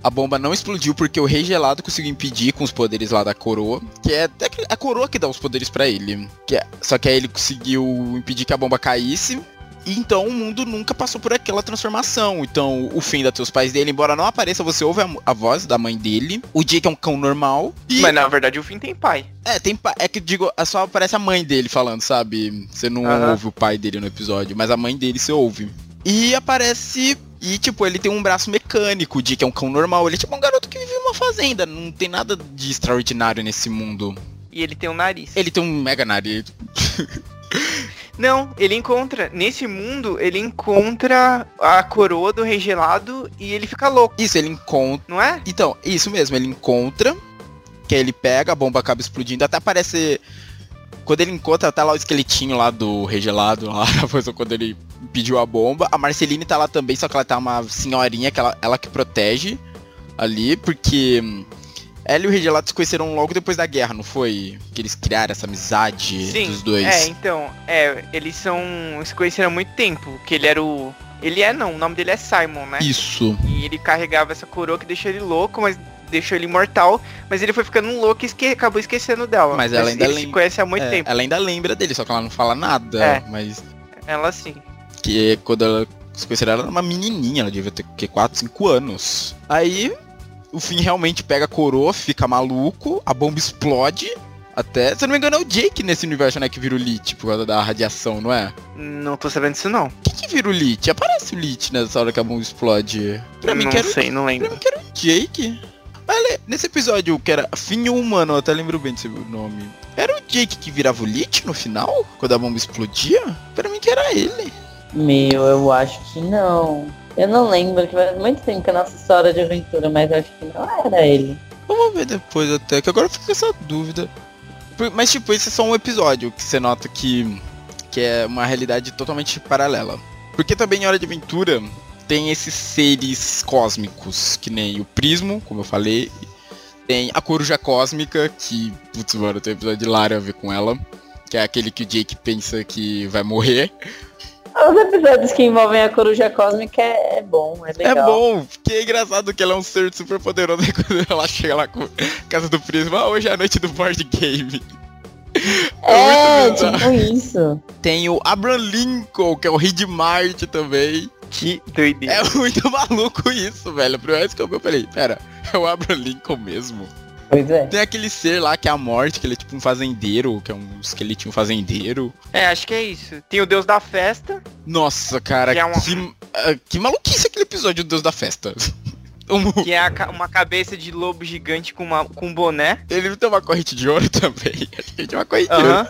a bomba não explodiu porque o Rei Gelado conseguiu impedir com os poderes lá da coroa. Que é a coroa que dá os poderes pra ele. Que é- só que aí ele conseguiu impedir que a bomba caísse. Então o mundo nunca passou por aquela transformação. Então o fim da teus pais dele, embora não apareça, você ouve a, a voz da mãe dele. O Jake é um cão normal. E Mas na verdade o fim tem pai. é, tem pa- é que digo, é só aparece a mãe dele falando, sabe? Você não Aham. ouve o pai dele no episódio, mas a mãe dele você ouve. E aparece e tipo, ele tem um braço mecânico, de que é um cão normal, ele é tipo um garoto que vive em uma fazenda, não tem nada de extraordinário nesse mundo. E ele tem um nariz. Ele tem um mega nariz. Não, ele encontra. Nesse mundo, ele encontra a coroa do rei gelado e ele fica louco, Isso, ele encontra. não é? Então, isso mesmo, ele encontra, que aí ele pega, a bomba acaba explodindo, até aparece. Quando ele encontra, tá lá o esqueletinho lá do regelado, lá, depois quando ele pediu a bomba. A Marceline tá lá também, só que ela tá uma senhorinha, que ela, ela que protege ali, porque hum, ela e o regelado se conheceram logo depois da guerra, não foi? Que eles criaram essa amizade Sim. dos dois. É, então, é, eles são. se conheceram há muito tempo. Que ele era o. Ele é não, o nome dele é Simon, né? Isso. E ele carregava essa coroa que deixou ele louco, mas deixou ele imortal. Mas ele foi ficando louco e esque- acabou esquecendo dela. Mas ela ainda ele se lembra- conhece há muito É, tempo. Ela ainda lembra dele, só que ela não fala nada. É. Mas Ela sim. Que quando ela se conheceram, ela era uma menininha, ela devia ter que 4, 5 anos. Aí o Finn realmente pega a coroa, fica maluco, a bomba explode. Até, se eu não me engano, é o Jake nesse universo, né, que vira o Lich por causa da radiação, não é? Não tô sabendo disso não. Quem que vira o Lich? Aparece o Lich nessa hora que a bomba explode. Pra mim não que era, o- sei, não pra lembro. mim que era o Jake. Olha, nesse episódio que era Finn o Humano, eu até lembro bem desse nome. Era o Jake que virava o Lich no final? Quando a bomba explodia? Pra mim que era ele. Meu, eu acho que não. Eu não lembro, faz muito tempo que a nossa história de aventura, mas eu acho que não era ele. Vamos ver depois até, que agora eu fico com essa dúvida. Mas tipo, esse é só um episódio que você nota que, que é uma realidade totalmente paralela. Porque também em Hora de Aventura tem esses seres cósmicos, que nem o Prismo, como eu falei. Tem a Coruja Cósmica, que, putz, mano, tem um episódio hilário a ver com ela. Que é aquele que o Jake pensa que vai morrer. Os episódios que envolvem a coruja cósmica é, é bom, é legal. É bom, porque é engraçado que ela é um ser super poderoso e quando ela chega lá com a casa do Prisma, ah, hoje é a noite do board game. É, muito bizarro. tipo isso. Tem o Abraham Lincoln, que é o rei de Marte também. Que doideira. É muito maluco isso, velho. A primeira vez que eu vi, eu falei, pera, é o Abraham Lincoln mesmo? Pois é. Tem aquele ser lá que é a morte, que ele é tipo um fazendeiro, que é um esqueletinho fazendeiro. É, acho que é isso. Tem o deus da festa. Nossa, cara, Que é uma- que, ah, que maluquice aquele episódio do Deus da Festa. Que é a uma cabeça de lobo gigante com, uma, com um boné. Ele tem uma corrente de ouro também. Acho que ele tem uma corrente de ouro.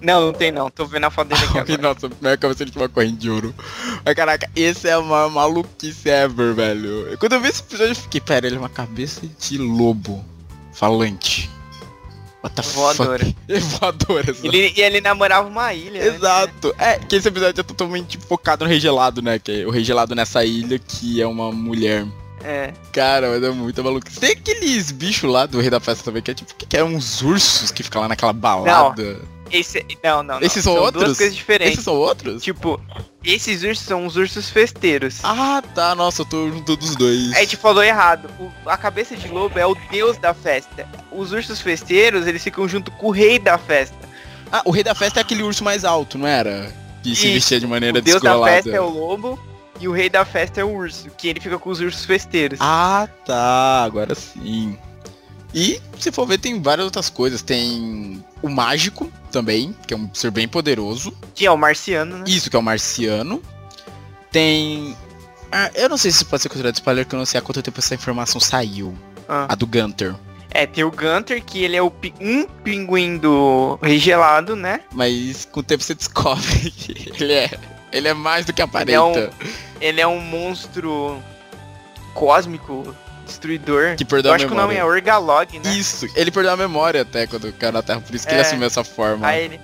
Não, não tem não. Tô vendo a foto dele aqui agora. Nossa, é se ele tivesse uma corrente de ouro. Mas caraca, esse é a maior maluquice ever, velho. Quando eu vi esse episódio, eu fiquei, pera, ele é uma cabeça de lobo falante. What the Voadora. voadora. Ele, e ele namorava uma ilha. né? Exato. É, que esse episódio é totalmente focado no Rei Gelado, né? Que é o Rei Gelado nessa ilha que é uma mulher. É. Cara, mas é muito maluco. Tem aqueles bichos lá do Rei da Festa também, que é tipo, que é uns ursos que ficam lá naquela balada. Esse. Não, não. não. Esses são outros? duas coisas diferentes. Esses são outros? Tipo, esses ursos são os ursos festeiros. Ah, tá. Nossa, eu tô junto dos dois. A gente falou errado. O- a cabeça de lobo é o deus da festa. Os ursos festeiros, eles ficam junto com o rei da festa. Ah, o Rei da Festa é aquele urso mais alto, não era? Que se Isso. vestia de maneira o deus da descolada. festa é o lobo e o rei da festa é o urso, que ele fica com os ursos festeiros. Ah, tá. Agora sim. E, se for ver, tem várias outras coisas. Tem o Mágico também, que é um ser bem poderoso. Que é o marciano, né? Isso que é o Marciano. Tem... Ah, eu não sei se pode ser considerado spoiler, que eu não sei há quanto tempo essa informação saiu. Ah. A do Gunter. É, tem o Gunter, que ele é o pi- um pinguim do rei gelado, né? Mas com o tempo você descobre que ele é... Ele é mais do que aparenta. Ele é um- Ele é um monstro cósmico, destruidor. Que perdeu Eu a acho que o nome é memória. Orgalog, né? Isso, ele perdeu a memória até quando caiu na Terra, por isso que ele É. assumiu essa forma. Aí ele,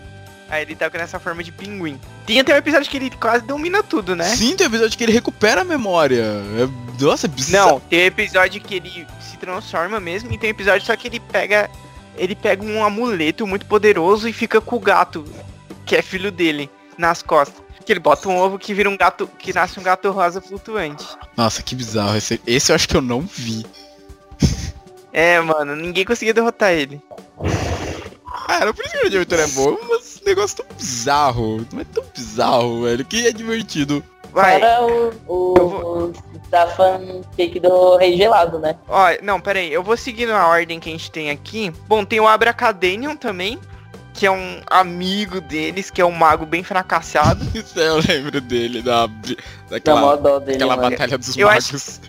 aí ele tá com essa forma de pinguim. Tem até um episódio que ele quase domina tudo, né? Sim, tem episódio que ele recupera a memória. É... Nossa, é bizarro. Não, tem um episódio que ele se transforma mesmo, e tem um episódio só que ele pega. Ele pega um amuleto muito poderoso e fica com o gato, que é filho dele, nas costas. Que ele bota um ovo que vira um gato. que nasce um gato rosa flutuante. Nossa, que bizarro. Esse, esse eu acho que eu não vi. É, mano, ninguém conseguia derrotar ele. Cara, por isso que o aventura é bom, mas negócio tão bizarro. Não é tão bizarro, velho. Que é divertido. Vai, Fora o, o, Eu o da fanfic do Rei Gelado, né? ó, não, pera aí, eu vou seguir na ordem que a gente tem aqui. Bom, tem o Abracadanion também, que é um amigo deles, que é um mago bem fracassado. Isso eu lembro dele, da, Da daquela, dó dele, daquela mano. batalha dos Eu magos.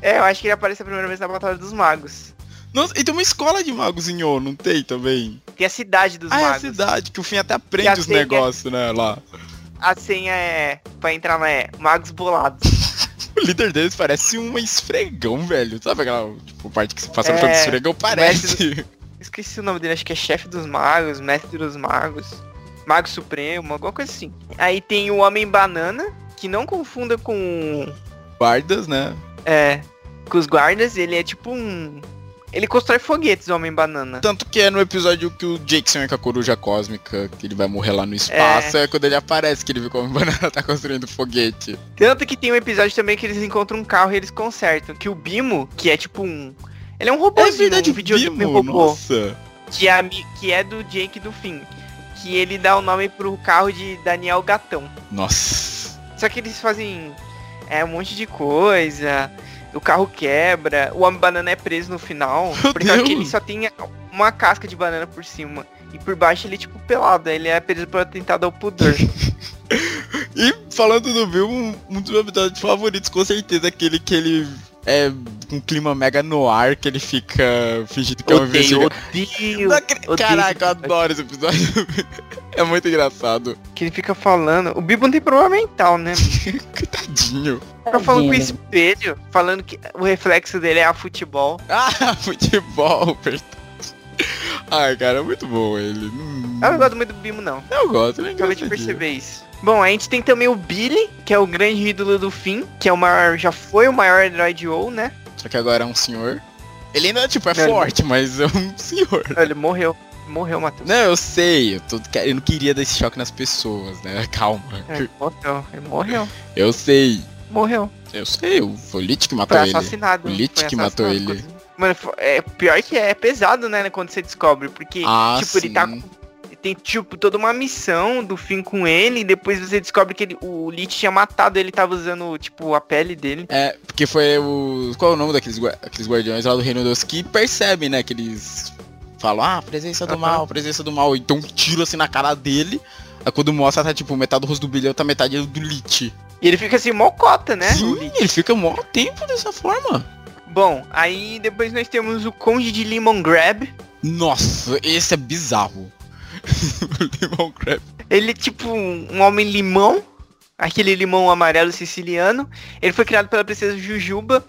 É, eu acho que ele aparece a primeira vez na Batalha dos Magos. Nossa, e tem uma escola de magos em O, não tem também? Tem a cidade dos ah, é a magos. cidade, que o fim até aprende os negócios, né, lá. A senha é. Pra entrar lá é Magos Bolados. O líder deles parece um esfregão, velho. Sabe aquela tipo, parte que se passa no É, de esfregão? Parece. Esqueci o nome dele, acho que é chefe dos magos, mestre dos magos, mago supremo, alguma coisa assim. Aí tem o Homem Banana, que não confunda com. Guardas, né? É. Com os guardas, ele é tipo um. Ele constrói foguetes, o Homem Banana. Tanto que é no episódio que o Jake sonha com a coruja cósmica, que ele vai morrer lá no espaço, é, quando ele aparece que ele viu como a banana tá construindo foguete. Tanto que tem um episódio também que eles encontram um carro e eles consertam. Que o Bimo, que é tipo um. Ele é um É robôzinho, verdade, um videogame Bimo, robô. nossa. que é, que é do Jake do fim. Que ele dá o nome pro carro de Daniel Gatão. Nossa. Só que eles fazem é, um monte de coisa. O carro quebra. O homem banana é preso no final. Meu por causa que Deus. ele só tem uma casca de banana por cima. E por baixo ele é tipo pelado. Ele é preso por atentado ao pudor. E falando do Bill, um, um dos meus episódios favoritos, com certeza, é aquele que ele é com um clima mega no ar, que ele fica fingindo que é um odeio, odeio. Odeio Caraca, eu adoro esse episódio. é muito engraçado. Que ele fica falando. O Bibo não tem problema mental, né? Tadinho. Fica falando com o espelho, falando que o reflexo dele é a futebol. Ah, futebol, verdade. Ai, cara, é muito bom ele. Hum, Eu não gosto muito do Bimo, não. eu gosto, ele é Acabei de perceber isso. Bom, a gente tem também o Billy, que é o grande ídolo do fim, que é o maior, já foi o maior herói de WoW, né? Só que agora é um senhor. Ele ainda, tipo, é Não, ele- forte, mas é um senhor. Ele morreu. Morreu, Matheus. Não, eu sei, eu, tô, eu não queria dar esse choque nas pessoas, né? Calma. É, Ele morreu. Ele morreu. Eu sei, Morreu. eu sei, o- foi o Lich que matou Foi ele. assassinado. O Lich que matou ele. Mano, é pior que é pesado, né, quando você descobre. Porque, Ah, tipo, ele tá sim. com- tem, tipo, toda uma missão do fim com ele, e depois você descobre que ele, o Lich tinha matado ele, tava usando, tipo, a pele dele. É, porque foi o. Qual é o nome daqueles aqueles guardiões lá do Reino dos que percebem, né? Que eles falam, ah, presença do Aham. mal, presença do mal. Então um tiro assim na cara dele. Aí quando mostra, tá tipo, metade do rosto do bilhão, tá metade do Lich. E ele fica assim, mocota, né? Sim, ele fica mó tempo dessa forma. Bom, aí depois nós temos o Conde de Lemon Grab. Nossa, esse é bizarro. Limão Crab. Ele é tipo um homem limão, aquele limão amarelo siciliano. Ele foi criado pela princesa Jujuba.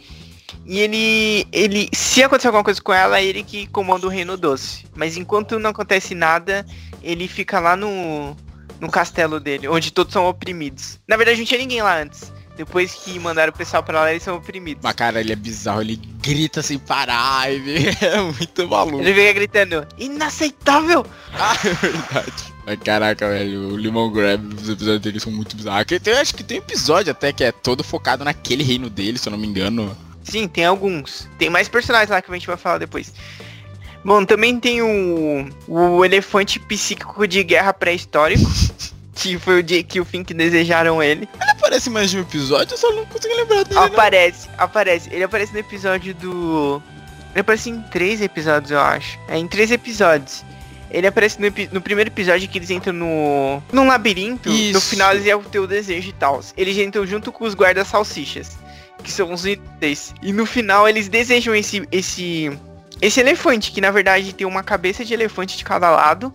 E ele, ele, se acontecer alguma coisa com ela, é ele que comanda o reino doce. Mas enquanto não acontece nada, ele fica lá no, no castelo dele, onde todos são oprimidos. Na verdade, não tinha ninguém lá antes. Depois que mandaram o pessoal pra lá, eles são oprimidos. Mas cara, ele é bizarro, ele grita sem parar, ele é muito maluco. Ele fica gritando, inaceitável! Ah, é verdade. Mas caraca, velho, o Limão Grab, os episódios dele são muito bizarros. Eu acho que tem episódio até que é todo focado naquele reino dele, se eu não me engano. Sim, tem alguns. Tem mais personagens lá que a gente vai falar depois. Bom, também tem o, o elefante psíquico de guerra pré-histórico. Que foi o dia que o fim que desejaram ele. Ele aparece mais de um episódio, eu só não consigo lembrar dele. não. Aparece, aparece. Ele aparece no episódio do. Ele aparece em três episódios, eu acho. É, em três episódios. Ele aparece no, no primeiro episódio que eles entram no. num labirinto. No Isso. final eles iam ter o desejo e tal. Eles entram junto com os guardas salsichas. Que são os inúteis. E no final eles desejam esse. esse. Esse elefante, que na verdade tem uma cabeça de elefante de cada lado.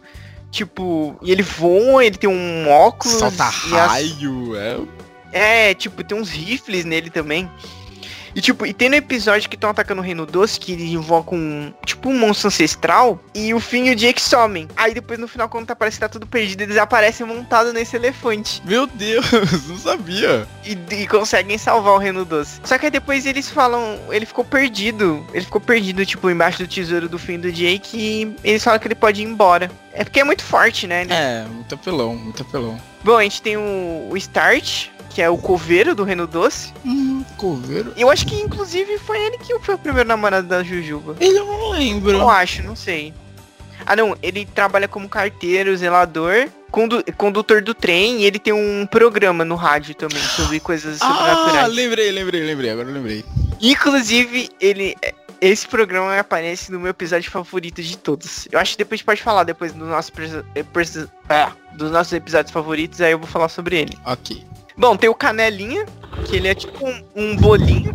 Tipo, e ele voa, ele tem um óculos. Solta e as- raio, é. é, tipo, tem uns rifles nele também. E tipo, e tem no episódio que estão atacando o Reino Doce, que eles invocam um, tipo um monstro ancestral, e o Finn e o Jake somem. Aí depois no final, quando tá, parece que tá tudo perdido, eles aparecem montados nesse elefante. Meu Deus, não sabia. E, e conseguem salvar o Reino Doce. Só que aí depois eles falam, ele ficou perdido. Ele ficou perdido, tipo, embaixo do tesouro do Finn e do Jake, e eles falam que ele pode ir embora. É porque é muito forte, né? É, muito apelão, muito apelão. Bom, a gente tem o, o Start, que é o coveiro do Reino Doce. Hum, coveiro. Eu acho que inclusive foi ele que foi o primeiro namorado da Jujuba. Ele eu não lembro. Eu acho, não sei. Ah não, ele trabalha como carteiro, zelador, condu condutor do trem e ele tem um programa no rádio também sobre coisas Ah, sobrenaturais. lembrei, lembrei, lembrei, agora lembrei. Inclusive, ele. Esse programa aparece no meu episódio favorito de todos. Eu acho que depois a gente pode falar depois do nosso ah, dos nossos episódios favoritos, aí eu vou falar sobre ele. Ok. Bom, tem o Canelinha, que ele é tipo um, um bolinho.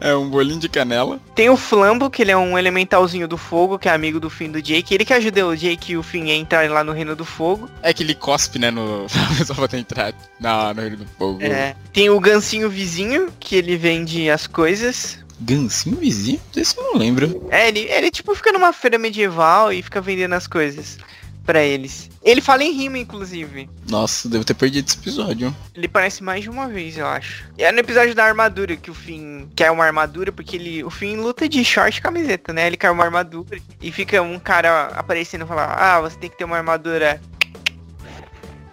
É um bolinho de canela. Tem o Flambo, que ele é um elementalzinho do fogo, que é amigo do Finn e do Jake. Ele que ajuda o Jake e o Finn a entrar lá no Reino do Fogo. É que ele cospe, né, no... Só pra ter entrado na, no Reino do Fogo. É. Tem o Gancinho Vizinho, que ele vende as coisas. Gansinho vizinho? Esse eu não lembro. É, ele, ele tipo fica numa feira medieval e fica vendendo as coisas pra eles. Ele fala em rima, inclusive. Nossa, devo ter perdido esse episódio. Ele parece mais de uma vez, eu acho. E é no episódio da armadura que o Finn quer uma armadura, porque ele, o Finn luta de short e camiseta, né? Ele quer uma armadura e fica um cara aparecendo e falar, ah, você tem que ter uma armadura.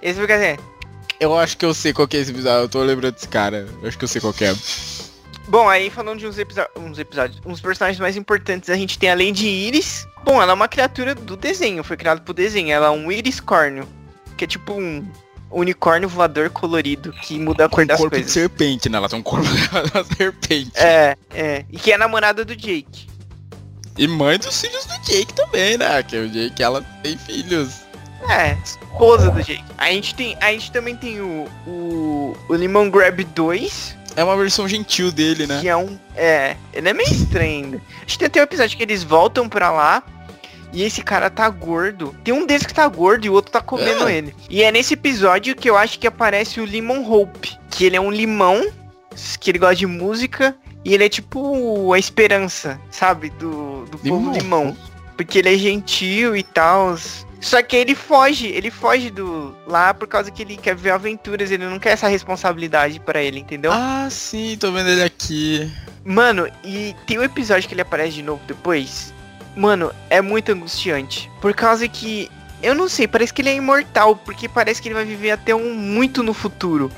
Esse fica assim. Eu acho que eu sei qual que é esse episódio. Eu tô lembrando desse cara. Eu acho que eu sei qual que é. Bom, aí falando de uns, uns episódios, uns personagens mais importantes, a gente tem a Lady Iris. Bom, ela é uma criatura do desenho, foi criada pro desenho. Ela é um Iris Cornio, que é tipo um unicórnio voador colorido que muda a cor Com das corpo coisas. de serpente, né? Ela tem um corpo de serpente. É, é. E que é namorada do Jake. E mãe dos filhos do Jake também, né? Que o Jake, ela tem filhos. É, esposa do Jake. A gente tem, a gente também tem o o, o Lemon Grab 2, É uma versão gentil dele, né? que é um, é, ele é meio estranho ainda. A gente tem um episódio que eles voltam pra lá e esse cara tá gordo. Tem um deles que tá gordo e o outro tá comendo É. ele. E é nesse episódio que eu acho que aparece o Lemon Hope, que ele é um limão, que ele gosta de música e ele é tipo a esperança, sabe, do, do povo Limão limão. Porque ele é gentil e tal. Só que ele foge, ele foge do lá por causa que ele quer ver aventuras, ele não quer essa responsabilidade pra ele, entendeu? Ah, sim, tô vendo ele aqui. Mano, e tem um episódio que ele aparece de novo depois. Mano, é muito angustiante. Por causa que. Eu não sei, parece que ele é imortal, porque parece que ele vai viver até um muito no futuro.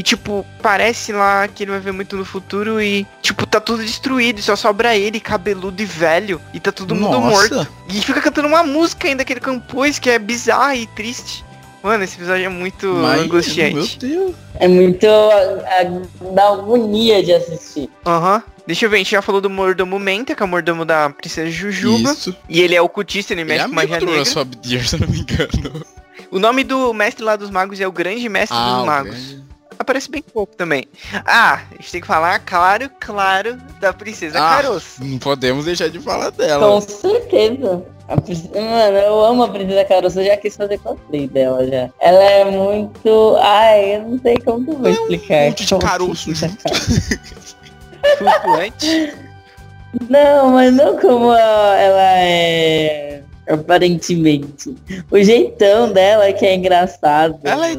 E tipo, parece lá que ele vai ver muito no futuro e, tipo, tá tudo destruído, e só sobra ele, cabeludo e velho, e tá todo mundo morto. E fica cantando uma música ainda que ele compôs, que é bizarra e triste. Mano, esse episódio é muito Mas, angustiante. Meu Deus. É muito. a- dá agonia de assistir. Aham. Deixa eu ver, a gente já falou do mordomo Menta, que é o mordomo da princesa Jujuba. Isso. E ele é ocultista, ele Ele é mexe com magia negra. Russell Abdier, se eu não me engano. O nome do mestre lá dos magos é o Grande Mestre Ah, dos o Magos. grande. Aparece bem pouco também. Ah, a gente tem que falar, claro, claro, da princesa Ah, Caroço. Não podemos deixar de falar Com dela. certeza. A Pris- Mano, eu amo a Princesa Caroço, eu já quis fazer cosplay dela já. Ela é muito. Ai, eu não sei como que eu vou explicar. monte de caroço Princesa junto. Flutuante. Não, mas não como ela é. Aparentemente. O jeitão dela que é engraçado. Ela é-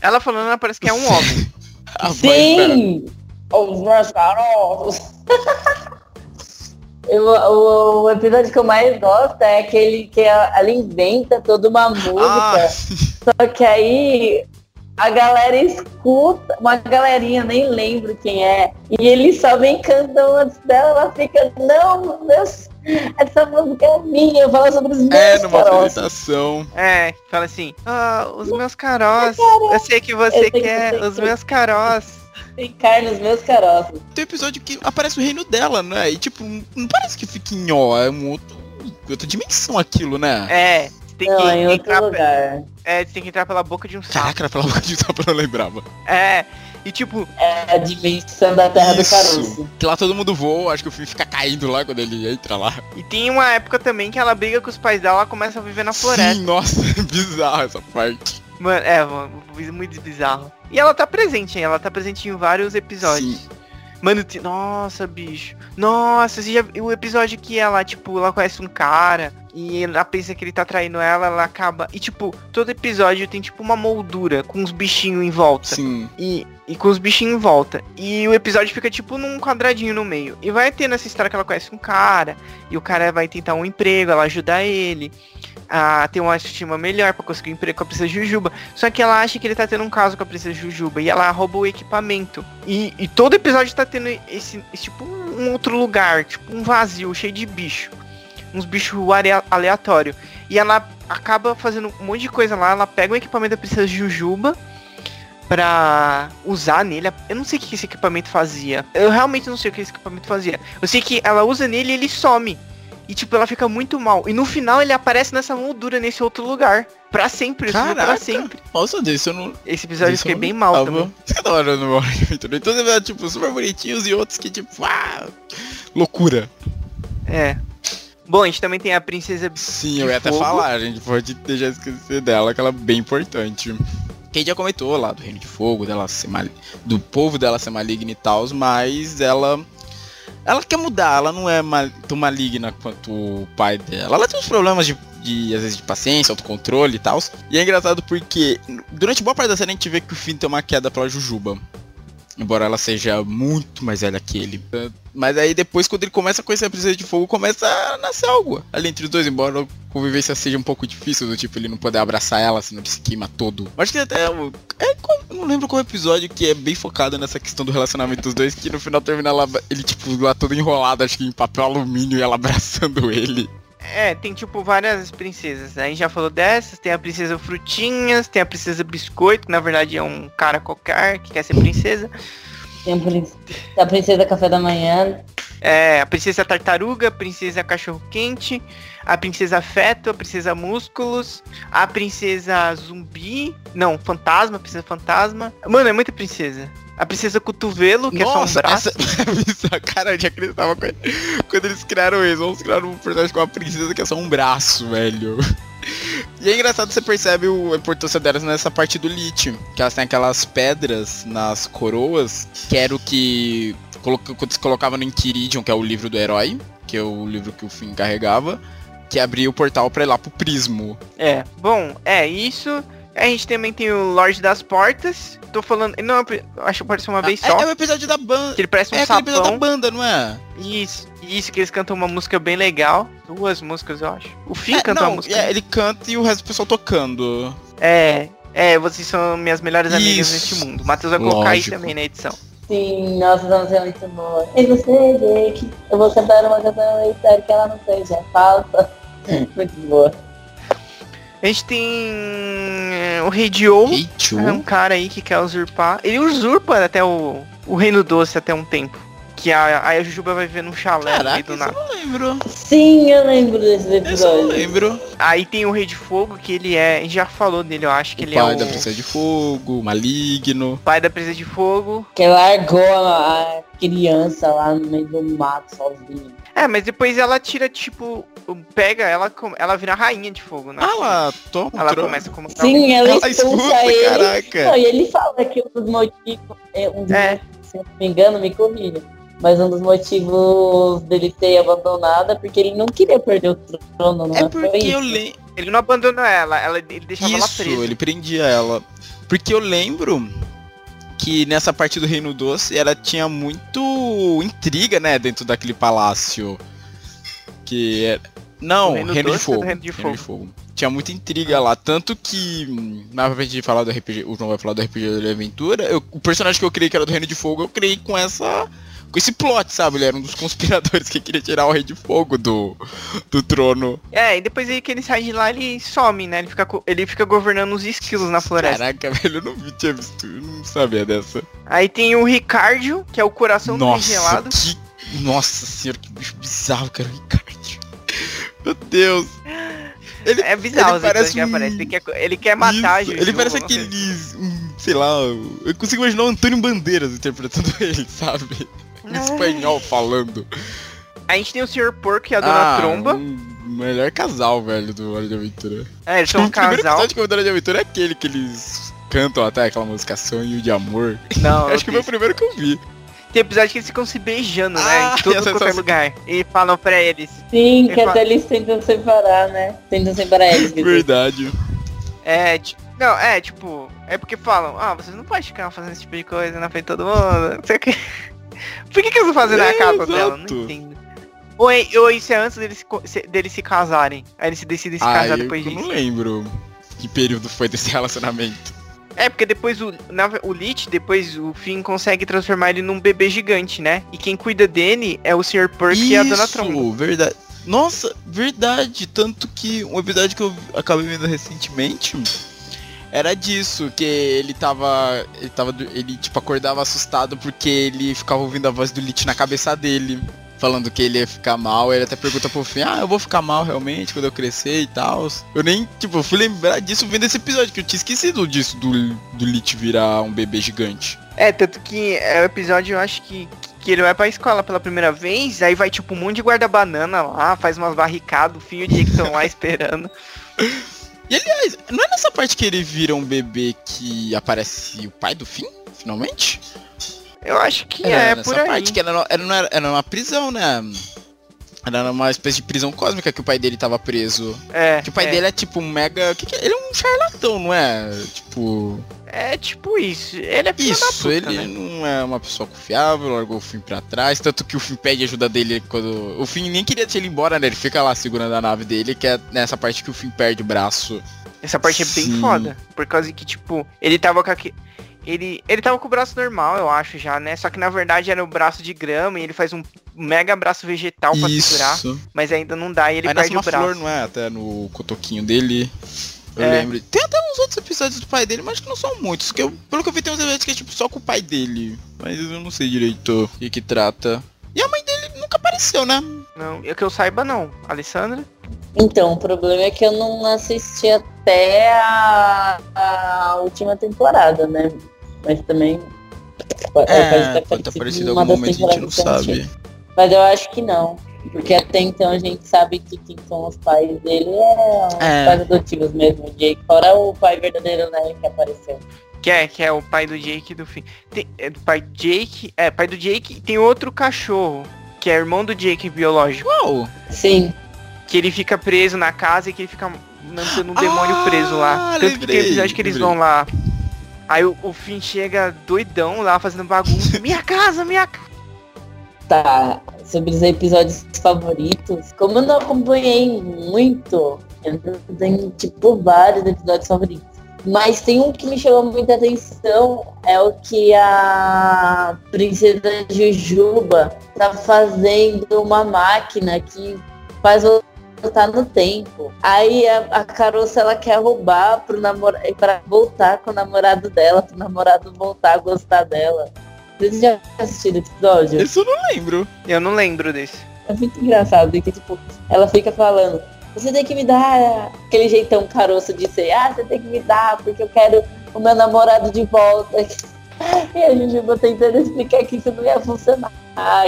Ela falando, ela parece que é um homem. A voz dela. Sim! Os meus caroços! Eu- o, o episódio que eu mais gosto é aquele que ela inventa toda uma música. Ah, Só que aí a galera escuta, uma galerinha, nem lembro quem é. E eles só vem cantando antes dela, ela fica, não, meus, essa música é minha, fala sobre os meus é, numa caroços. apresentação. É, fala assim, ah, os meus caroços. Eu sei que você quer os meus caroços. Tem carne nos meus caroços. Tem um episódio que aparece o reino dela, né? E tipo, não parece que fica em ó, é um outro, outra dimensão aquilo, né? É, você tem Não, que em outro entrar, lugar. é, você tem que entrar pela boca de um sapo. Caraca, era pela boca de só pra eu lembrava. É, e tipo, É a dimensão da terra do caroço. Que lá todo mundo voa, acho que o filme fica caindo lá quando ele entra lá. e tem uma época também que ela briga com os pais dela, ela começa a viver na floresta. Sim, nossa, é bizarro essa parte. Mano, é, mano, muito bizarro. E ela tá presente, hein? Ela tá presente em vários episódios. Sim. Mano, te- nossa, bicho. Nossa, já o episódio que ela, tipo, ela conhece um cara e ela pensa que ele tá traindo ela, ela acaba. E tipo, todo episódio tem tipo uma moldura com uns bichinhos em volta. Sim. E, e com os bichinhos em volta. E o episódio fica tipo num quadradinho no meio. E vai ter nessa história que ela conhece um cara. E o cara vai tentar um emprego, ela ajuda ele a ter uma autoestima melhor pra conseguir um emprego com a Princesa Jujuba. Só que ela acha que ele tá tendo um caso com a Princesa Jujuba. E ela rouba o equipamento. E, e todo episódio tá tendo esse, esse tipo um outro lugar. Tipo um vazio cheio de bicho. Uns bichos aleatório. E ela acaba fazendo um monte de coisa lá. Ela pega o equipamento da Princesa Jujuba pra usar nele. Eu não sei o que esse equipamento fazia. Eu realmente não sei o que esse equipamento fazia. Eu sei que ela usa nele e ele some. E tipo, ela fica muito mal. E no final ele aparece nessa moldura, nesse outro lugar. Pra sempre, isso pra Caraca. sempre. Nossa, desse eu não. Esse episódio eu fiquei não bem mal tava. também. Isso que é da hora no Aventura. Então você vê, tipo, super bonitinhos e outros que, tipo, ah, loucura. É. Bom, a gente também tem a princesa. Sim, eu ia até fogo. falar, a gente pode deixar esquecer dela, que ela é bem importante. Quem já comentou lá do Reino de Fogo, dela ser mal... do povo dela ser maligna e tal, mas ela. Ela quer mudar, ela não é mal... tão maligna quanto o pai dela. Ela tem uns problemas de, de, às vezes, de paciência, autocontrole e tal. E é engraçado porque durante boa parte da série a gente vê que o Finn tem uma queda pela Jujuba. Embora ela seja muito mais velha que ele. Mas aí depois, quando ele começa a conhecer a Princesa de Fogo, começa a nascer algo ali entre os dois, embora a convivência seja um pouco difícil, do tipo, ele não poder abraçar ela, senão ele se queima todo. Acho que até. É, não lembro qual episódio que é bem focado nessa questão do relacionamento dos dois, que no final termina ela, ele, tipo, lá todo enrolado, acho que em papel alumínio e ela abraçando ele. É, tem tipo várias princesas. né? A gente já falou dessas. Tem a princesa Frutinhas, tem a princesa Biscoito, na verdade é um cara qualquer que quer ser princesa. Tem a prin- a princesa café da manhã. É, a princesa Tartaruga, a princesa Cachorro Quente, a princesa Feto, a princesa Músculos, a princesa Zumbi. Não, Fantasma, a princesa Fantasma. Mano, é muita princesa. A princesa Cotovelo, que é só um braço. essa... cara, eu já acreditava quando eles criaram eles. Vamos criar um personagem com uma princesa que é só um braço, velho. E é engraçado, você percebe o- a importância delas nessa parte do lítio. Que elas têm aquelas pedras nas coroas, que era o que. Quando se colocava no Inquiridion, que é o livro do herói, que é o livro que o Finn carregava, que abria o portal pra ir lá pro Prismo. É, bom, é isso. A gente também tem o Lorde das Portas. Tô falando. Não, acho que pode ser uma vez É, só. é o episódio da banda. Que ele parece um É aquele episódio da sapão. banda, não é? Isso, isso, que eles cantam uma música bem legal. Duas músicas, eu acho. O Finn É, canta não, uma música. é, ele canta e o resto do pessoal tocando. É, é, vocês são minhas melhores amigas neste mundo. O Matheus vai colocar aí Lógico. também na edição. Sim, nossa, essa música é muito boa. E você, Jake? Eu vou cantar uma canção espero que ela não seja falsa. muito boa. A gente tem é, o Rei. Heichu? É um cara aí que quer usurpar. Ele usurpa até o, o Reino Doce até um tempo. Que a, aí a Jujuba vai ver num chalé Caraca, do eu nada. não lembro. Sim, eu lembro desses Isso eu lembro. Aí tem o Rei de Fogo, que ele é. A gente já falou dele, eu acho que O ele pai é o da Princesa de Fogo, Maligno. pai da Princesa de Fogo. Que largou a a criança lá no meio do mato sozinha. É, mas depois ela tira, tipo, pega, ela, ela vira rainha de fogo, né? Ah, ela toma Ela trono. começa como Sim, ela, Ela expulsa, expulsa, ele. caraca. Não, e ele fala que um dos motivos, é, um dos É. motivos, se eu não me engano, me corrija. Mas um dos motivos dele ter abandonado é porque ele não queria perder o trono, não É foi porque eu lembro. Ele não abandonou ela, ela ele deixava ela Isso, presa. ele prendia ela. Porque eu lembro que nessa parte do Reino Doce ela tinha muito intriga, né, dentro daquele palácio. Que era... Não, Do Reino, Reino de Doce ou Fogo. do Reino de Fogo. Tinha muita intriga lá, tanto que pra frente de falar do RPG, o João vai falar do RPG da Aventura, eu- o personagem que eu criei que era do Reino de Fogo, eu criei com essa com esse plot, sabe? Ele era um dos conspiradores que queria tirar o Rei de Fogo do, do trono. É, e depois aí que ele sai de lá, ele some, né? Ele fica, ele fica governando os esquilos na floresta. Caraca, velho, eu não vi, tinha visto, eu não sabia dessa. Aí tem o Ricardo, que é o coração do Nossa, gelado. que... Nossa senhora, que bicho bizarro, cara, o Ricardo. Meu Deus. Ele, É bizarro ele parece que um- aparece. Ele quer, ele quer matar Isso, a Ele Jujuba, parece um, sei lá, eu consigo imaginar o Antônio Bandeiras interpretando ele, sabe? Ah. espanhol falando. A gente tem o Sr. Porco e a Dona Tromba. um melhor casal, velho, do Hora de Aventura. É, eles são um o primeiro casal. episódio que Hora de Aventura é aquele que eles cantam até aquela música Sonho de Amor. Não, Acho que foi o primeiro que eu vi. tem episódio que eles ficam se beijando, né? Ah, Em todo essa qualquer sensação. lugar. E falam pra eles. Sim, que fala- até eles tentam separar, né? Tentam separar eles. Verdade. É, tipo. Não, é, tipo. É porque falam, ah, vocês não podem ficar fazendo esse tipo de coisa na frente de todo mundo. Não sei o que. Por que, que eles fazem na É, casa dela? exato. Não entendo. Ou, é- ou isso é antes deles se, deles se casarem. Aí eles decidem se Ah, casar eu, depois eu disso. não lembro que período foi desse relacionamento. É, porque depois o, na, o Lich, depois o Finn consegue transformar ele num bebê gigante, né? E quem cuida dele é o Sr. Perk e a Dona Tromba. verdade. Nossa, verdade. Tanto que um episódio que eu acabei vendo recentemente era disso, que ele tava. Ele tava. Ele tipo acordava assustado porque ele ficava ouvindo a voz do Lich na cabeça dele. Falando que ele ia ficar mal, ele até pergunta pro Finn, ah, eu vou ficar mal realmente quando eu crescer e tal. Eu nem, tipo, fui lembrar disso vendo esse episódio, que eu tinha esquecido disso do, do Lich virar um bebê gigante. É, tanto que é o episódio, eu acho que, que ele vai pra escola pela primeira vez, aí vai tipo um monte de guarda-banana lá, faz umas barricadas, o Finn e o Jake estão lá esperando. E aliás, não é nessa parte que ele vira um bebê que aparece o pai do Finn, finalmente? Eu acho que Era é, nessa por aí. parte que era, era, era, era uma prisão, né? Era uma espécie de prisão cósmica que o pai dele tava preso. É, Que o pai é, dele é tipo um mega. que que é? Ele é um charlatão, não é? Tipo. É tipo isso. Ele é Isso, puta, ele né? não é uma pessoa confiável, largou o Finn pra trás. Tanto que o Finn pede ajuda dele quando. O Finn nem queria deixar ele embora, né? Ele fica lá segurando a nave dele, que é nessa parte que o Finn perde o braço. Essa parte é bem Sim. foda. Por causa que, tipo, ele tava com aquele. Ele, ele tava com o braço normal, eu acho, já, né? Só que na verdade era o braço de grama e ele faz um mega braço vegetal pra segurar, mas ainda não dá e ele Aí perde o braço. flor, não é? Até no cotoquinho dele. Eu É. lembro. Tem até uns outros episódios do pai dele, mas que não são muitos. Que eu, pelo que eu vi, tem uns episódios que é tipo só com o pai dele. Mas eu não sei direito o que que trata. E a mãe dele nunca apareceu, né? Não, eu que eu saiba não. Alessandra? Então, o problema é que eu não assisti até a, a última temporada, né? Mas também. pode É, pode ter aparecido em uma algum momento, a gente não sabe. Mas eu acho que não. Porque até então a gente sabe que quem são os pais dele é os É. pais adotivos mesmo, o Jake. Fora o pai verdadeiro, né, que apareceu. Que é, que é o pai do Jake e do Finn. Tem, é do pai Jake. É, pai do Jake e tem outro cachorro. Que é irmão do Jake biológico. Uau! Sim. Que ele fica preso na casa e que ele fica mantendo um demônio Ah, preso lá. Tanto que tem lembrei, episódio que eles lembrei. vão lá. Aí o, o Finn chega doidão lá fazendo bagunça. minha casa, minha casa. Tá, sobre os episódios favoritos, como eu não acompanhei muito, eu tenho, tipo, vários episódios favoritos. Mas tem um que me chamou muita atenção, é o que a princesa Jujuba tá fazendo uma máquina que faz voltar no tempo. Aí a, a caroça ela quer roubar pro namorado para voltar com o namorado dela, pro namorado voltar a gostar dela. Vocês já assistiram o episódio? Isso eu não lembro. Eu não lembro desse. É muito engraçado, que tipo, ela fica falando, você tem que me dar aquele jeitão caroço de ser, ah, você tem que me dar, porque eu quero o meu namorado de volta. E a gente vai tentando explicar que isso não ia funcionar.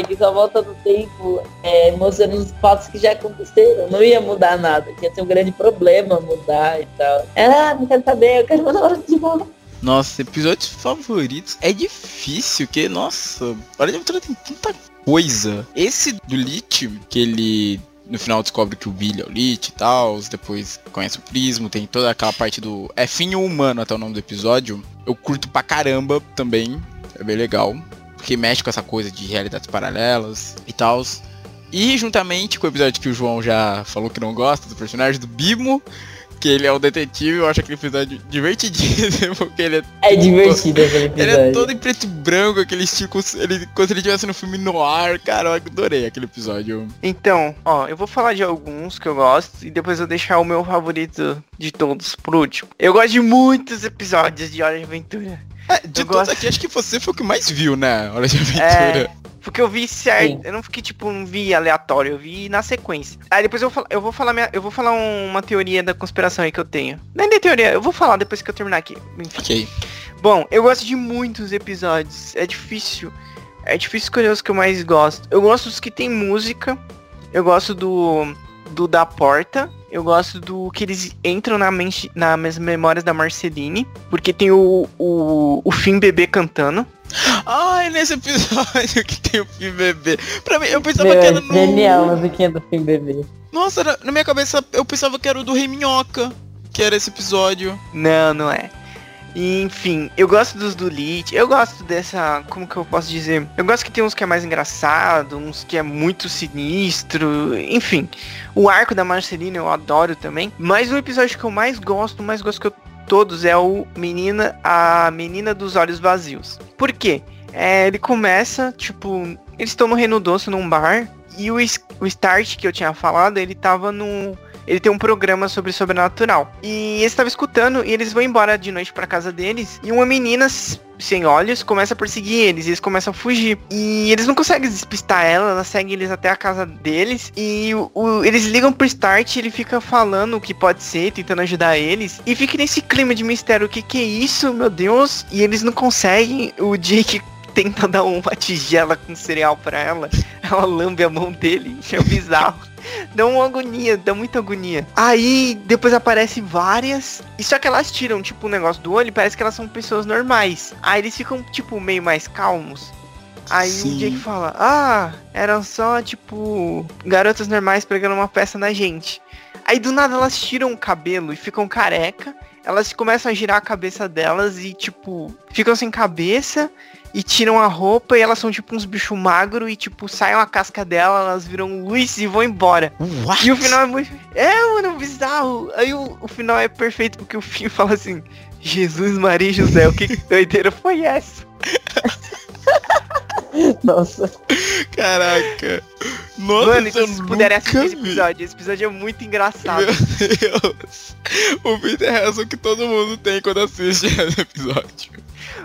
Que só volta no tempo, é, mostrando os fatos que já aconteceram. Não ia mudar nada, que ia ser um grande problema mudar e tal. Ela, ah, não quero saber, eu quero o meu namorado de volta. Nossa, episódios favoritos é difícil, que, nossa, Hora de Aventura tem tanta coisa. Esse do Lich, que ele no final descobre que o Billy é o Lich e tal, depois conhece o Prismo, tem toda aquela parte do. É finho humano até o nome do episódio. Eu curto pra caramba também, é bem legal. Porque mexe com essa coisa de realidades paralelas e tal. E juntamente com o episódio que o João já falou que não gosta do personagem do Bimo, que ele é o detetive, eu acho aquele episódio divertidíssimo, porque ele é. É divertido aquele episódio. Ele é todo em preto e branco, aquele estilo. Ele, como se ele estivesse no filme no ar, cara, eu adorei aquele episódio. Então, ó, eu vou falar de alguns que eu gosto e depois eu vou deixar o meu favorito de todos por último. Eu gosto de muitos episódios de Hora de Aventura. É, de Eu todos gosto- aqui, acho que você foi o que mais viu, né? Hora de Aventura. É, porque eu vi certo, eu não fiquei tipo, não vi aleatório, eu vi na sequência. Aí depois eu vou, eu vou falar minha, eu vou falar um- uma teoria da conspiração aí que eu tenho. Nem de teoria, eu vou falar depois que eu terminar aqui. Enfim. Ok. Bom, eu gosto de muitos episódios. É difícil. É difícil escolher os que eu mais gosto. Eu gosto dos que tem música. Eu gosto do. do da porta. Eu gosto do que eles entram na mente, nas memórias da Marceline. Porque tem o. o, o Fim Bebê cantando. É nesse episódio que tem o Fim Bebê. Pra mim, eu pensava Meu, que é era no. genial a musiquinha do Fim Bebê. Nossa, na, na minha cabeça eu pensava que era o do Rei Minhoca. Que era esse episódio. Não, não é. Enfim, eu gosto dos do Lit, eu gosto dessa, como que eu posso dizer? Eu gosto que tem uns que é mais engraçado, uns que é muito sinistro, enfim. O arco da Marcelina eu adoro também, mas o episódio que eu mais gosto, mais gosto que eu todos é o menina, a menina dos olhos vazios. Por quê? É, ele começa, tipo, eles estão no Reino Doce num bar e o, o Start que eu tinha falado, ele tava no ele tem um programa sobre sobrenatural. E eles estavam escutando e eles vão embora de noite pra casa deles. E uma menina sem olhos começa a perseguir eles. E eles começam a fugir. E eles não conseguem despistar ela. Ela segue eles até a casa deles. E o- o- eles ligam pro Start. Ele fica falando o que pode ser, tentando ajudar eles. E fica nesse clima de mistério. O que, que é isso, meu Deus? E eles não conseguem. O Jake tenta dar uma tigela com cereal pra ela. Ela lambe a mão dele. É bizarro. Dá uma agonia, dá muita agonia. Aí depois aparece várias. E só que elas tiram, tipo, o negócio do olho e parece que elas são pessoas normais. Aí eles ficam, tipo, meio mais calmos. Aí Sim. o Jake fala, ah, eram só, tipo, garotas normais pegando uma peça na gente. Aí do nada elas tiram o cabelo e ficam careca. Elas começam a girar a cabeça delas e, tipo, ficam sem cabeça e tiram a roupa e elas são tipo uns bichos magros e tipo saem a casca dela, elas viram luz e vão embora. What? E o final é muito. É, mano, bizarro. Aí o, o final é perfeito porque o fim fala assim: Jesus, Maria e José, o que, que doideira foi essa? Nossa. Caraca. Nossa, mano, isso se eu vocês puderem assistir esse episódio, esse episódio é muito engraçado. Meu Deus. O Peter é a reação que todo mundo tem quando assiste esse episódio.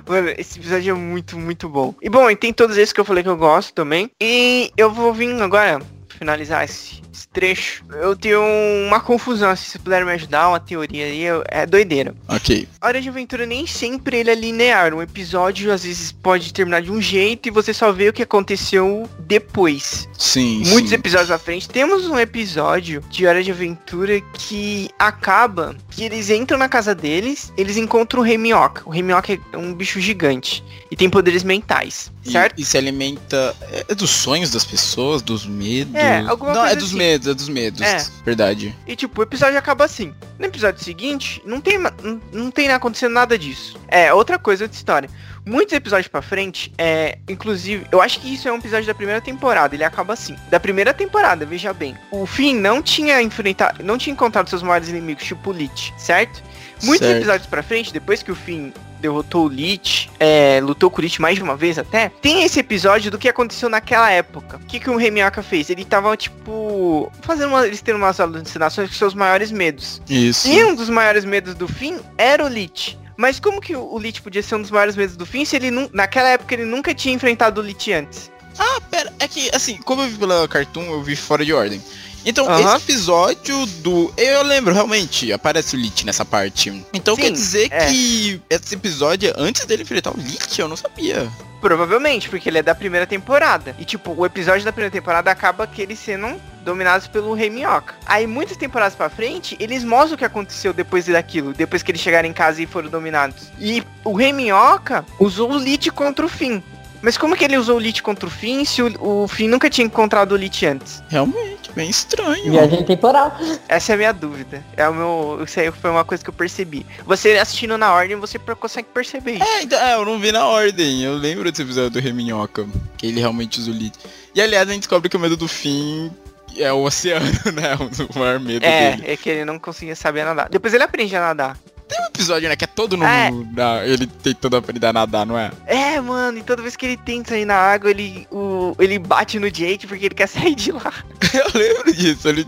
Mano, esse episódio é muito, muito bom. E bom, e tem todos esses que eu falei que eu gosto também. E eu vou vir agora finalizar esse, esse trecho. Eu tenho uma confusão, se vocês puderem me ajudar, uma teoria aí, eu- é doideira. Ok. A Hora de Aventura nem sempre ele é linear. Um episódio às vezes pode terminar de um jeito e você só vê o que aconteceu depois. Sim, Muitos sim. episódios à frente. Temos um episódio de Hora de Aventura que acaba que eles entram na casa deles, eles encontram o Rei Minhoca. O Rei Minhoca é um bicho gigante e tem poderes mentais, E- certo? E, se alimenta. É, é dos sonhos das pessoas, dos medos. É, alguma Não, é coisa dos assim. medos, é dos medos. É. Verdade. E tipo, o episódio acaba assim. No episódio seguinte, não tem, não, não tem acontecendo nada disso. É, outra coisa, outra história. Muitos episódios pra frente, é, inclusive, eu acho que isso é um episódio da primeira temporada, ele acaba assim. Da primeira temporada, veja bem. O Finn não tinha enfrentado, não tinha encontrado seus maiores inimigos, tipo o Lich, certo? Muitos Certo. episódios pra frente, depois que o Finn derrotou o Lich, é, lutou com o Lich mais de uma vez até, tem esse episódio do que aconteceu naquela época. O que, que o Rei Minhoca fez? Ele tava, tipo, fazendo uma, eles tendo umas alucinações com seus maiores medos. Isso. E um dos maiores medos do fim era o Lich. Mas como que o Lich podia ser um dos maiores medos do fim se ele naquela época ele nunca tinha enfrentado o Lich antes? Ah, pera, é que, assim, como eu vi pela Cartoon, eu vi fora de ordem. Então, Aham. esse episódio do. Eu lembro, realmente, aparece o Lich nessa parte. Então Sim, quer dizer é. que esse episódio é antes dele enfrentar o Lich? Eu não sabia. Provavelmente, porque ele é da primeira temporada. E tipo, o episódio da primeira temporada acaba que eles sendo dominados pelo Rei Minhoca. Aí muitas temporadas pra frente, eles mostram o que aconteceu depois daquilo, depois que eles chegaram em casa e foram dominados. E o Rei Minhoca usou o Lich contra o Finn. Mas como que ele usou o Lich contra o Finn se o, o Finn nunca tinha encontrado o Lich antes? Realmente, bem estranho. Viagem temporal. Essa é a minha dúvida. É o meu. Isso aí foi uma coisa que eu percebi. Você assistindo na ordem, você consegue perceber isso. É, então, é, eu não vi na ordem. Eu lembro desse episódio do Reminhoca, que ele realmente usa o Lich. E aliás, a gente descobre que o medo do fim é o oceano, né? O maior medo É, dele. é que ele não conseguia saber nadar. Depois ele aprende a nadar. Tem um episódio, né, que é todo no, É. na- ele tentando aprender a nadar, não é? É, mano, e toda vez que ele tenta sair na água, ele, o, ele bate no Jake porque ele quer sair de lá. Eu lembro disso, ele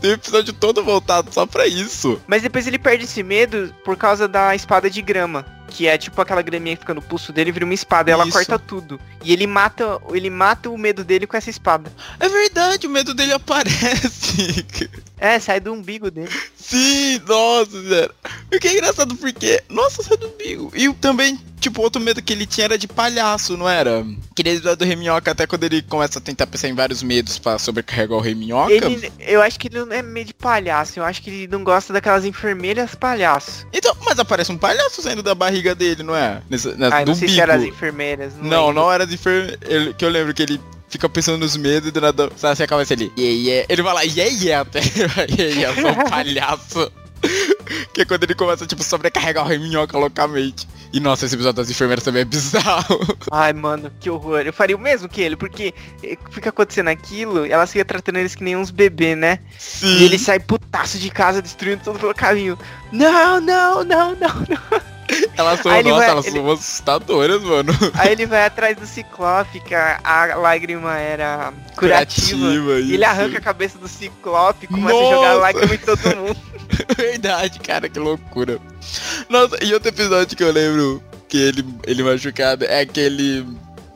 tem um episódio todo voltado só pra isso. Mas depois ele perde esse medo por causa da espada de grama. Que é tipo aquela graminha que fica no pulso dele, vira uma espada, e ela Isso. corta tudo. E ele mata, ele mata o medo dele com essa espada. É verdade, o medo dele aparece. É, sai do umbigo dele. Sim, nossa, sério. O que é engraçado porque, nossa, sai do umbigo. E também, tipo, outro medo que ele tinha era de palhaço, não era? Aquele episódio do Reminhoca, até quando ele começa a tentar pensar em vários medos pra sobrecarregar o Reminhoca. Ele, eu acho que ele não é meio de palhaço, eu acho que ele não gosta daquelas enfermeiras palhaço. Então, mas aparece um palhaço saindo da barriga dele, não é? Nessa, nessa, Ah, do não sei se umbigo. eram as enfermeiras. Não, lembro. não era de enfer... ele- Que eu lembro que ele fica pensando nos medos e do nada. Sabe assim a cabeça ali? Yeah, yeah. Ele vai lá, yeah, yeah, até. yeah, yeah, sou um palhaço. que é quando ele começa, tipo, sobrecarregar o reminhoca loucamente. E nossa, esse episódio das enfermeiras também é bizarro. Ai, mano, que horror. Eu faria o mesmo que ele, porque eh, fica acontecendo aquilo, ela fica tratando eles que nem uns bebês, né? Sim. E ele sai putaço de casa, destruindo tudo pelo caminho. Não, não, não, não, não. Elas são, nossa, vai- elas ele- são assustadoras, mano. Aí ele vai atrás do Ciclope, que a, a lágrima era curativa. Curativa, e ele arranca a cabeça do Ciclope e começa a Nossa! jogar lágrima em todo mundo. Verdade, cara, que loucura. Nossa, e outro episódio que eu lembro que ele, ele machucado é aquele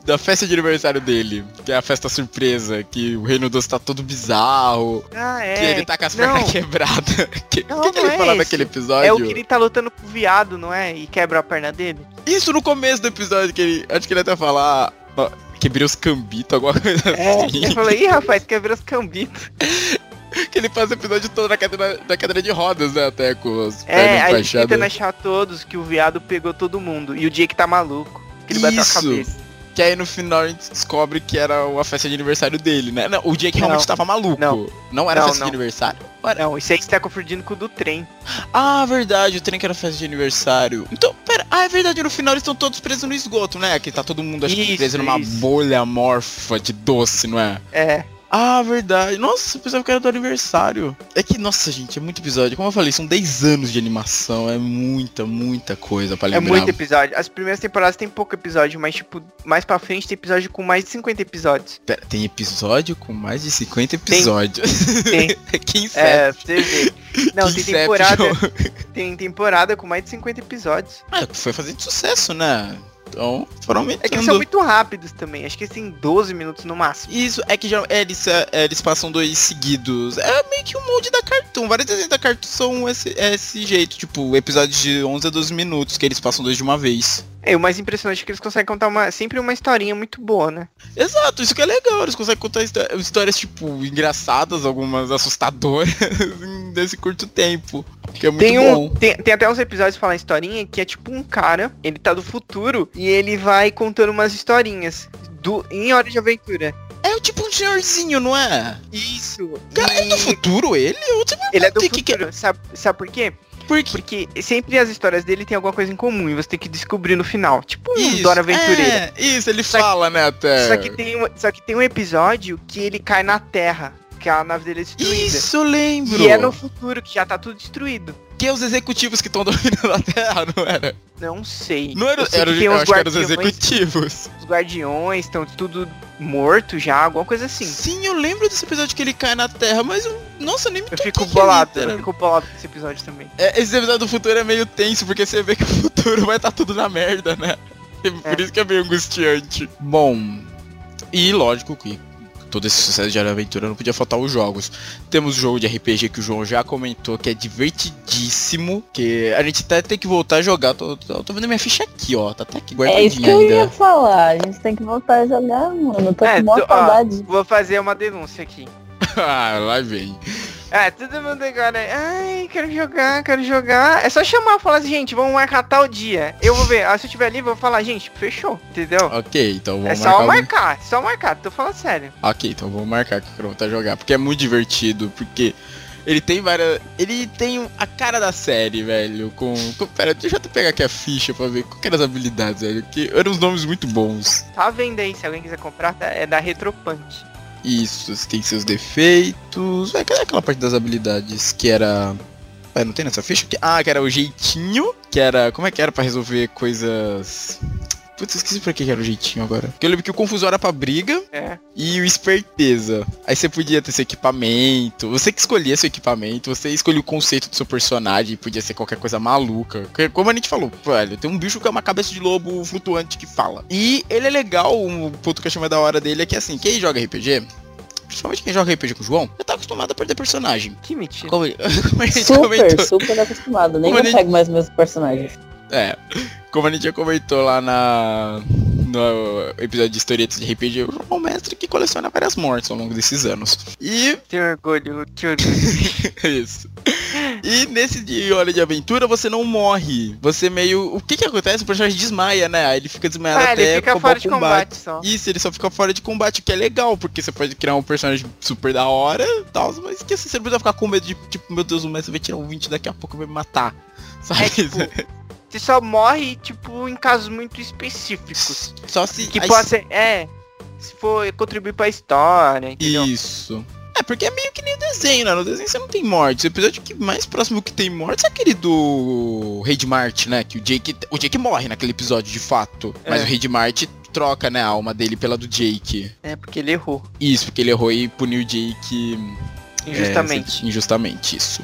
da festa de aniversário dele, que é a festa surpresa, que o Reino Doce tá todo bizarro, Ah, é. que ele tá com as não, pernas quebradas. O que, Não, que, que não ele é fala naquele episódio? É o que ele tá lutando com o viado, não é? E quebra a perna dele. Isso no começo do episódio, que ele. Acho que ele até fala. ó, Quebrei os cambitos, alguma coisa É, assim. eu falei, ih, rapaz, quebra os cambitos. que ele faz o episódio todo na cadeira, na cadeira de rodas, né? Até com as É, pernas aí tentando achar todos que o viado pegou todo mundo. E o Jake tá maluco. Que ele bateu a Isso. cabeça. Que aí no final a gente descobre que era uma festa de aniversário dele, né? Não, o Jake realmente Não. tava maluco. Não. era Não, festa não. de aniversário? Não, isso aí você tá confundindo com o do trem. Ah, verdade, o trem que era festa de aniversário. Então, pera, ah, é verdade, no final eles estão todos presos no esgoto, né? Que tá todo mundo, acho que Isso, preso numa isso. bolha amorfa de doce, não é? É. Ah, verdade. Nossa, pensava que era do aniversário. É que, nossa, gente, é muito episódio. Como eu falei, são 10 anos de animação. É muita, muita coisa pra É lembrar. muito episódio. As primeiras temporadas tem pouco episódio, mas tipo, mais pra frente tem episódio com mais de 50 episódios. Pera, tem episódio com mais de 50 episódios. Tem. que inseto. É, pra você ver. Não, tem Inception. temporada. Tem temporada com mais de 50 episódios. Ah, foi fazendo sucesso, né? Então, foram É que eles são muito rápidos também. Acho que têm 12 minutos no máximo. Isso, é que já, é, eles, é, eles passam dois seguidos. É meio que um molde da Cartoon. Vários desenhos da Cartoon são esse, é esse jeito. Tipo, episódios de 11 a 12 minutos, que eles passam dois de uma vez. É, o mais impressionante é que eles conseguem contar uma, sempre uma historinha muito boa, né? Exato, isso que é legal. Eles conseguem contar histó- histórias, tipo, engraçadas, algumas assustadoras, nesse curto tempo. Que é muito Tem, um, bom. tem, tem até uns episódios falando historinha que é tipo um cara, ele tá do futuro e ele vai contando umas historinhas do, em Hora de Aventura. É tipo um senhorzinho, não é? Isso. Cara, é do e futuro ele? Eu ele é do que futuro. Sabe, sabe por quê? Que- Por quê? Porque sempre as histórias dele tem alguma coisa em comum e você tem que descobrir no final. Tipo um Isso, Dora Aventureira. É, isso, ele Só que- fala, né, até. Só, que tem um, só que tem um episódio que ele cai na Terra, que a nave dele é destruída. Isso, eu lembro. E é no futuro, que já tá tudo destruído. Que é os executivos que estão dominando a Terra, não era? Não sei. Não era, sei era uns acho que eram os guardiões, executivos. os guardiões estão tudo morto já, alguma coisa assim. Sim, eu lembro desse episódio que ele cai na Terra, mas eu, nossa, nem me Eu fico bolado, eu era- fico bolado com esse episódio também. É, esse episódio do futuro é meio tenso, porque você vê que o futuro vai estar tudo na merda, né? E Por É. isso que é meio angustiante. Bom, e lógico que todo esse sucesso de Aventura não podia faltar os jogos. Temos o jogo de RPG que o João já comentou, que é divertidíssimo, que a gente até tem que voltar a jogar. Tô, tô, tô vendo minha ficha aqui, ó, tá até aqui É isso que guardadinha eu ia ainda. falar. A gente tem que voltar a jogar, mano. Eu tô É, com maior tu- ó, saudade. Vou fazer uma denúncia aqui. ah, lá vem. É, todo mundo agora, ai, quero jogar, quero jogar. É só chamar e falar assim, gente, vamos marcar tal dia. Eu vou ver, ah, se eu tiver livre, eu vou falar, gente, fechou, entendeu? Ok, então vamos é marcar. só um- marcar, só marcar, tô falando sério. Ok, então vou marcar que eu quero voltar a jogar, porque é muito divertido, porque ele tem várias. Ele tem a cara da série, velho. Com. com pera, deixa eu até pegar aqui a ficha pra ver qual que eram as habilidades, velho. Que eram uns nomes muito bons. Tá vendo aí, se alguém quiser comprar, tá- é da Retropunk. Isso, tem seus defeitos. É, aquela parte das habilidades que era. É, não tem nessa ficha? Ah, que era o jeitinho, que era. Como é que era pra resolver coisas. Putz, esqueci pra que era o jeitinho agora. Porque eu lembro que o confusor era pra briga É. e o esperteza. Aí você podia ter seu equipamento, você que escolhia seu equipamento, você escolhia o conceito do seu personagem, podia ser qualquer coisa maluca. Porque, Como a gente falou, velho, tem um bicho que é uma cabeça de lobo flutuante que fala. E ele é legal, um ponto que eu chamo da hora dele é que assim, quem joga RPG, principalmente quem joga RPG com o João, já tá acostumado a perder personagem. Que mentira. Como, como a gente Super, comentou. super acostumado. Nem a gente- pego mais meus personagens. É, como a gente já comentou lá na no episódio de historietas de RPG, o João é um mestre que coleciona várias mortes ao longo desses anos. E Tenho orgulho, que orgulho. Isso. E nesse de Hora de Aventura você não morre. Você meio. O que que acontece? O personagem desmaia, né? Aí ele fica desmaiado ah, até ele fica fora de combate só. Isso, ele só fica fora de combate, o que é legal, porque você pode criar um personagem super da hora e tal, mas que assim, você precisa ficar com medo de, tipo, meu Deus, o mestre vai tirar um 20 daqui a pouco vai me matar. Sabe? É tipo, você só morre, tipo, em casos muito específicos. Só se. Que ser, é, se for contribuir pra história, entendeu? Isso. É, porque é meio que nem desenho, né? No desenho você não tem morte. O episódio que mais próximo que tem morte é aquele do Rei de Marte, né? Que o Jake. O Jake morre naquele episódio, de fato. Mas É. o Rei de Marte troca, né, a alma dele pela do Jake. É, porque ele errou, Isso, porque ele errou e puniu o Jake. é, injustamente. injustamente, isso.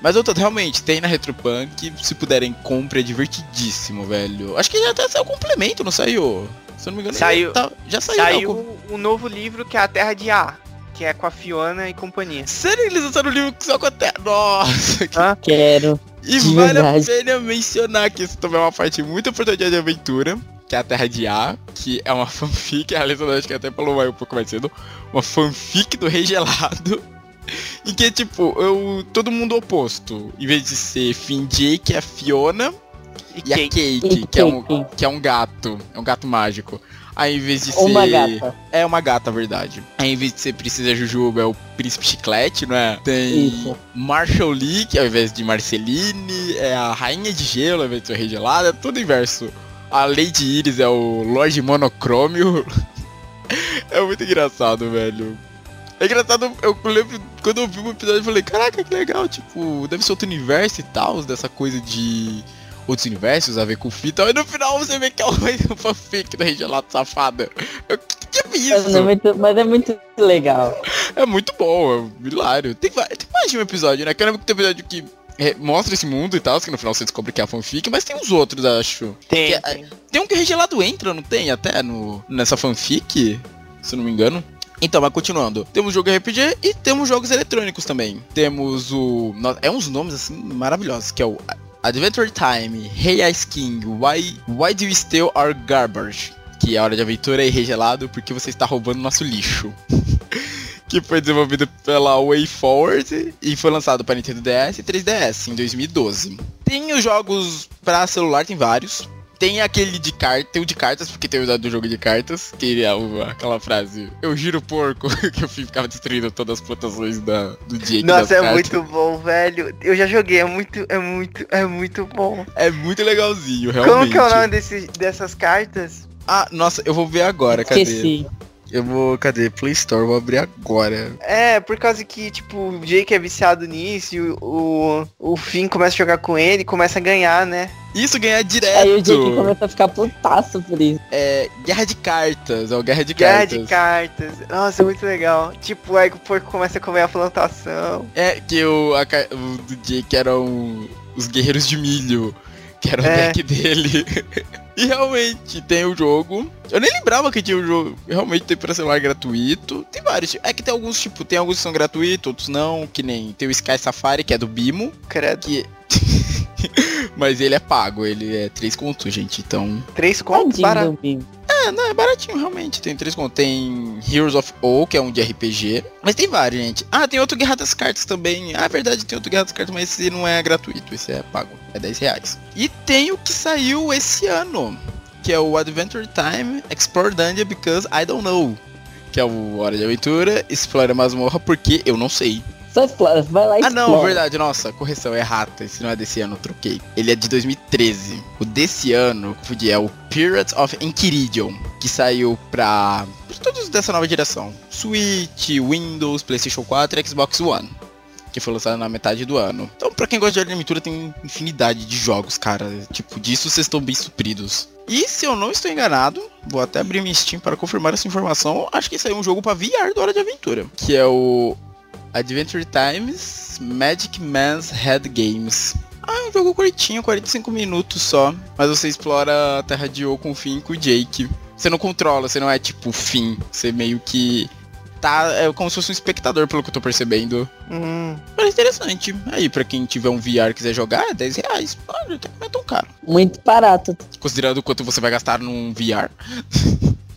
Mas eu tô realmente, tem na Retropunk, se puderem, compre, é divertidíssimo, velho. Acho que já até saiu o complemento, não saiu? Se eu não me engano, Saiu. Já, tá- já saiu. né, o Saiu um novo livro que é A Terra de A, que é com a Fiona e companhia. Sério, eles lançaram o livro só com a Terra. Nossa, que... Quero. E vale a verdade. pena mencionar que isso também é uma parte muito importante de aventura, que é a Terra de A, que é uma fanfic, a Alessandra acho que até falou mais um pouco mais cedo, uma fanfic do Rei Gelado, em que, tipo, eu, todo mundo oposto. Em vez de ser Finn Jake, é a Fiona E e a Kate. E que é, um, que é um gato, é um gato mágico. Aí em vez de Uma ser... gata. É uma gata, verdade. Aí em vez de ser Princesa Jujuba, é o Príncipe Chiclete, não é? Tem Isso. Marshall Lee, que ao invés de Marceline, é a Rainha de Gelo, ao invés de ser Rei Gelado, é tudo inverso. A Lady Iris é o Lorde Monocrômio. é muito engraçado, velho. É engraçado, eu lembro, quando eu vi o episódio, eu falei, caraca, que legal, tipo, deve ser outro universo e tal, dessa coisa de outros universos a ver com fita. Aí no final você vê que é uma fanfic da Rei Gelado safada. Eu, que que é Mas isso? é, muito, mas é muito legal. É muito bom, é hilário. Tem, tem mais de um episódio, né? Que eu lembro que tem um episódio que é, mostra esse mundo e tal, que no final você descobre que é a fanfic, mas tem os outros, acho. Tem, Que- tem. Tem um que o Regelado entra, não tem? Até no, nessa fanfic, se eu não me engano. Então, mas continuando. Temos jogo RPG e temos jogos eletrônicos também. Temos o... É uns nomes, assim, maravilhosos, que é o Adventure Time, Hey Ice King, Why, Why Do You Steal Our Garbage? Que é a hora de aventura e regelado porque você está roubando nosso lixo. que foi desenvolvido pela WayForward e foi lançado para Nintendo DS e 3DS em 2012. Tem os jogos para celular, tem vários. Tem aquele de cartas, tem o de cartas, porque tem o do jogo de cartas, que é aquela frase, eu giro o porco, que eu ficava destruindo todas as plantações da, do Jake das Nossa, é cartas. muito bom, velho. Eu já joguei, é muito, é muito, é muito bom. É muito legalzinho, realmente. Como que é o nome desse, dessas cartas? Ah, nossa, eu vou ver agora, cadê? Esqueci. Eu vou. Cadê? Play Store, vou abrir agora. É, por causa que, tipo, o Jake é viciado nisso e o, o, o Finn começa a jogar com ele e começa a ganhar, né? Isso, ganhar direto. Aí o Jake começa a ficar putaço por isso. É. Guerra de cartas, ó, Guerra de Guerra cartas. de cartas. Nossa, muito legal. Tipo, aí que o porco começa a comer a plantação. É, que o, a o do Jake eram os guerreiros de milho, que era o É. deck dele. e realmente tem o jogo. Eu nem lembrava que tinha o jogo. Realmente tem pra celular gratuito. Tem vários. É que tem alguns, tipo, tem alguns que são gratuitos, outros não. Que nem tem o Sky Safari, que é do Bimo. Credo. Que. Mas ele é pago, ele é 3 contos, gente. Então. Três contos Tadinho para. do Bim. É, não, é baratinho, realmente. Tem três contos. Tem Heroes of O, que é um de RPG. Mas tem vários, gente. Ah, tem outro Guerra das Cartas também. Ah, é verdade, tem outro Guerra das Cartas, mas esse não é gratuito. Esse é pago. É 10 reais. E tem o que saiu esse ano. Que é o Adventure Time Explore Dungeon Because I Don't Know. Que é o Hora de Aventura, Explora a Masmorra, porque eu não sei. Só explora, vai lá e Ah, não, verdade, nossa, correção, é errata. Esse não é desse ano, eu troquei. Ele é de 2013. O desse ano, é o Pirates of Enchiridion, que saiu pra, pra todos dessa nova geração: Switch, Windows, PlayStation 4 e Xbox One. Que foi lançado na metade do ano. Então, pra quem gosta de aventura, tem infinidade de jogos, cara. Tipo, disso vocês estão bem supridos. E se eu não estou enganado, vou até abrir minha Steam para confirmar essa informação. Acho que saiu um jogo pra VR do Hora de Aventura. Que é o Adventure Times Magic Man's Head Games. Ah, é um jogo curtinho, 45 minutos só. Mas você explora a Terra de O com o Finn e com o Jake. Você não controla, você não é tipo Finn. Você meio que tá. É como se fosse um espectador, pelo que eu tô percebendo. Hum, Parece interessante. Aí, pra quem tiver um VR e quiser jogar, é 10 reais. Que não é tão caro. Muito barato. Considerando o quanto você vai gastar num VR.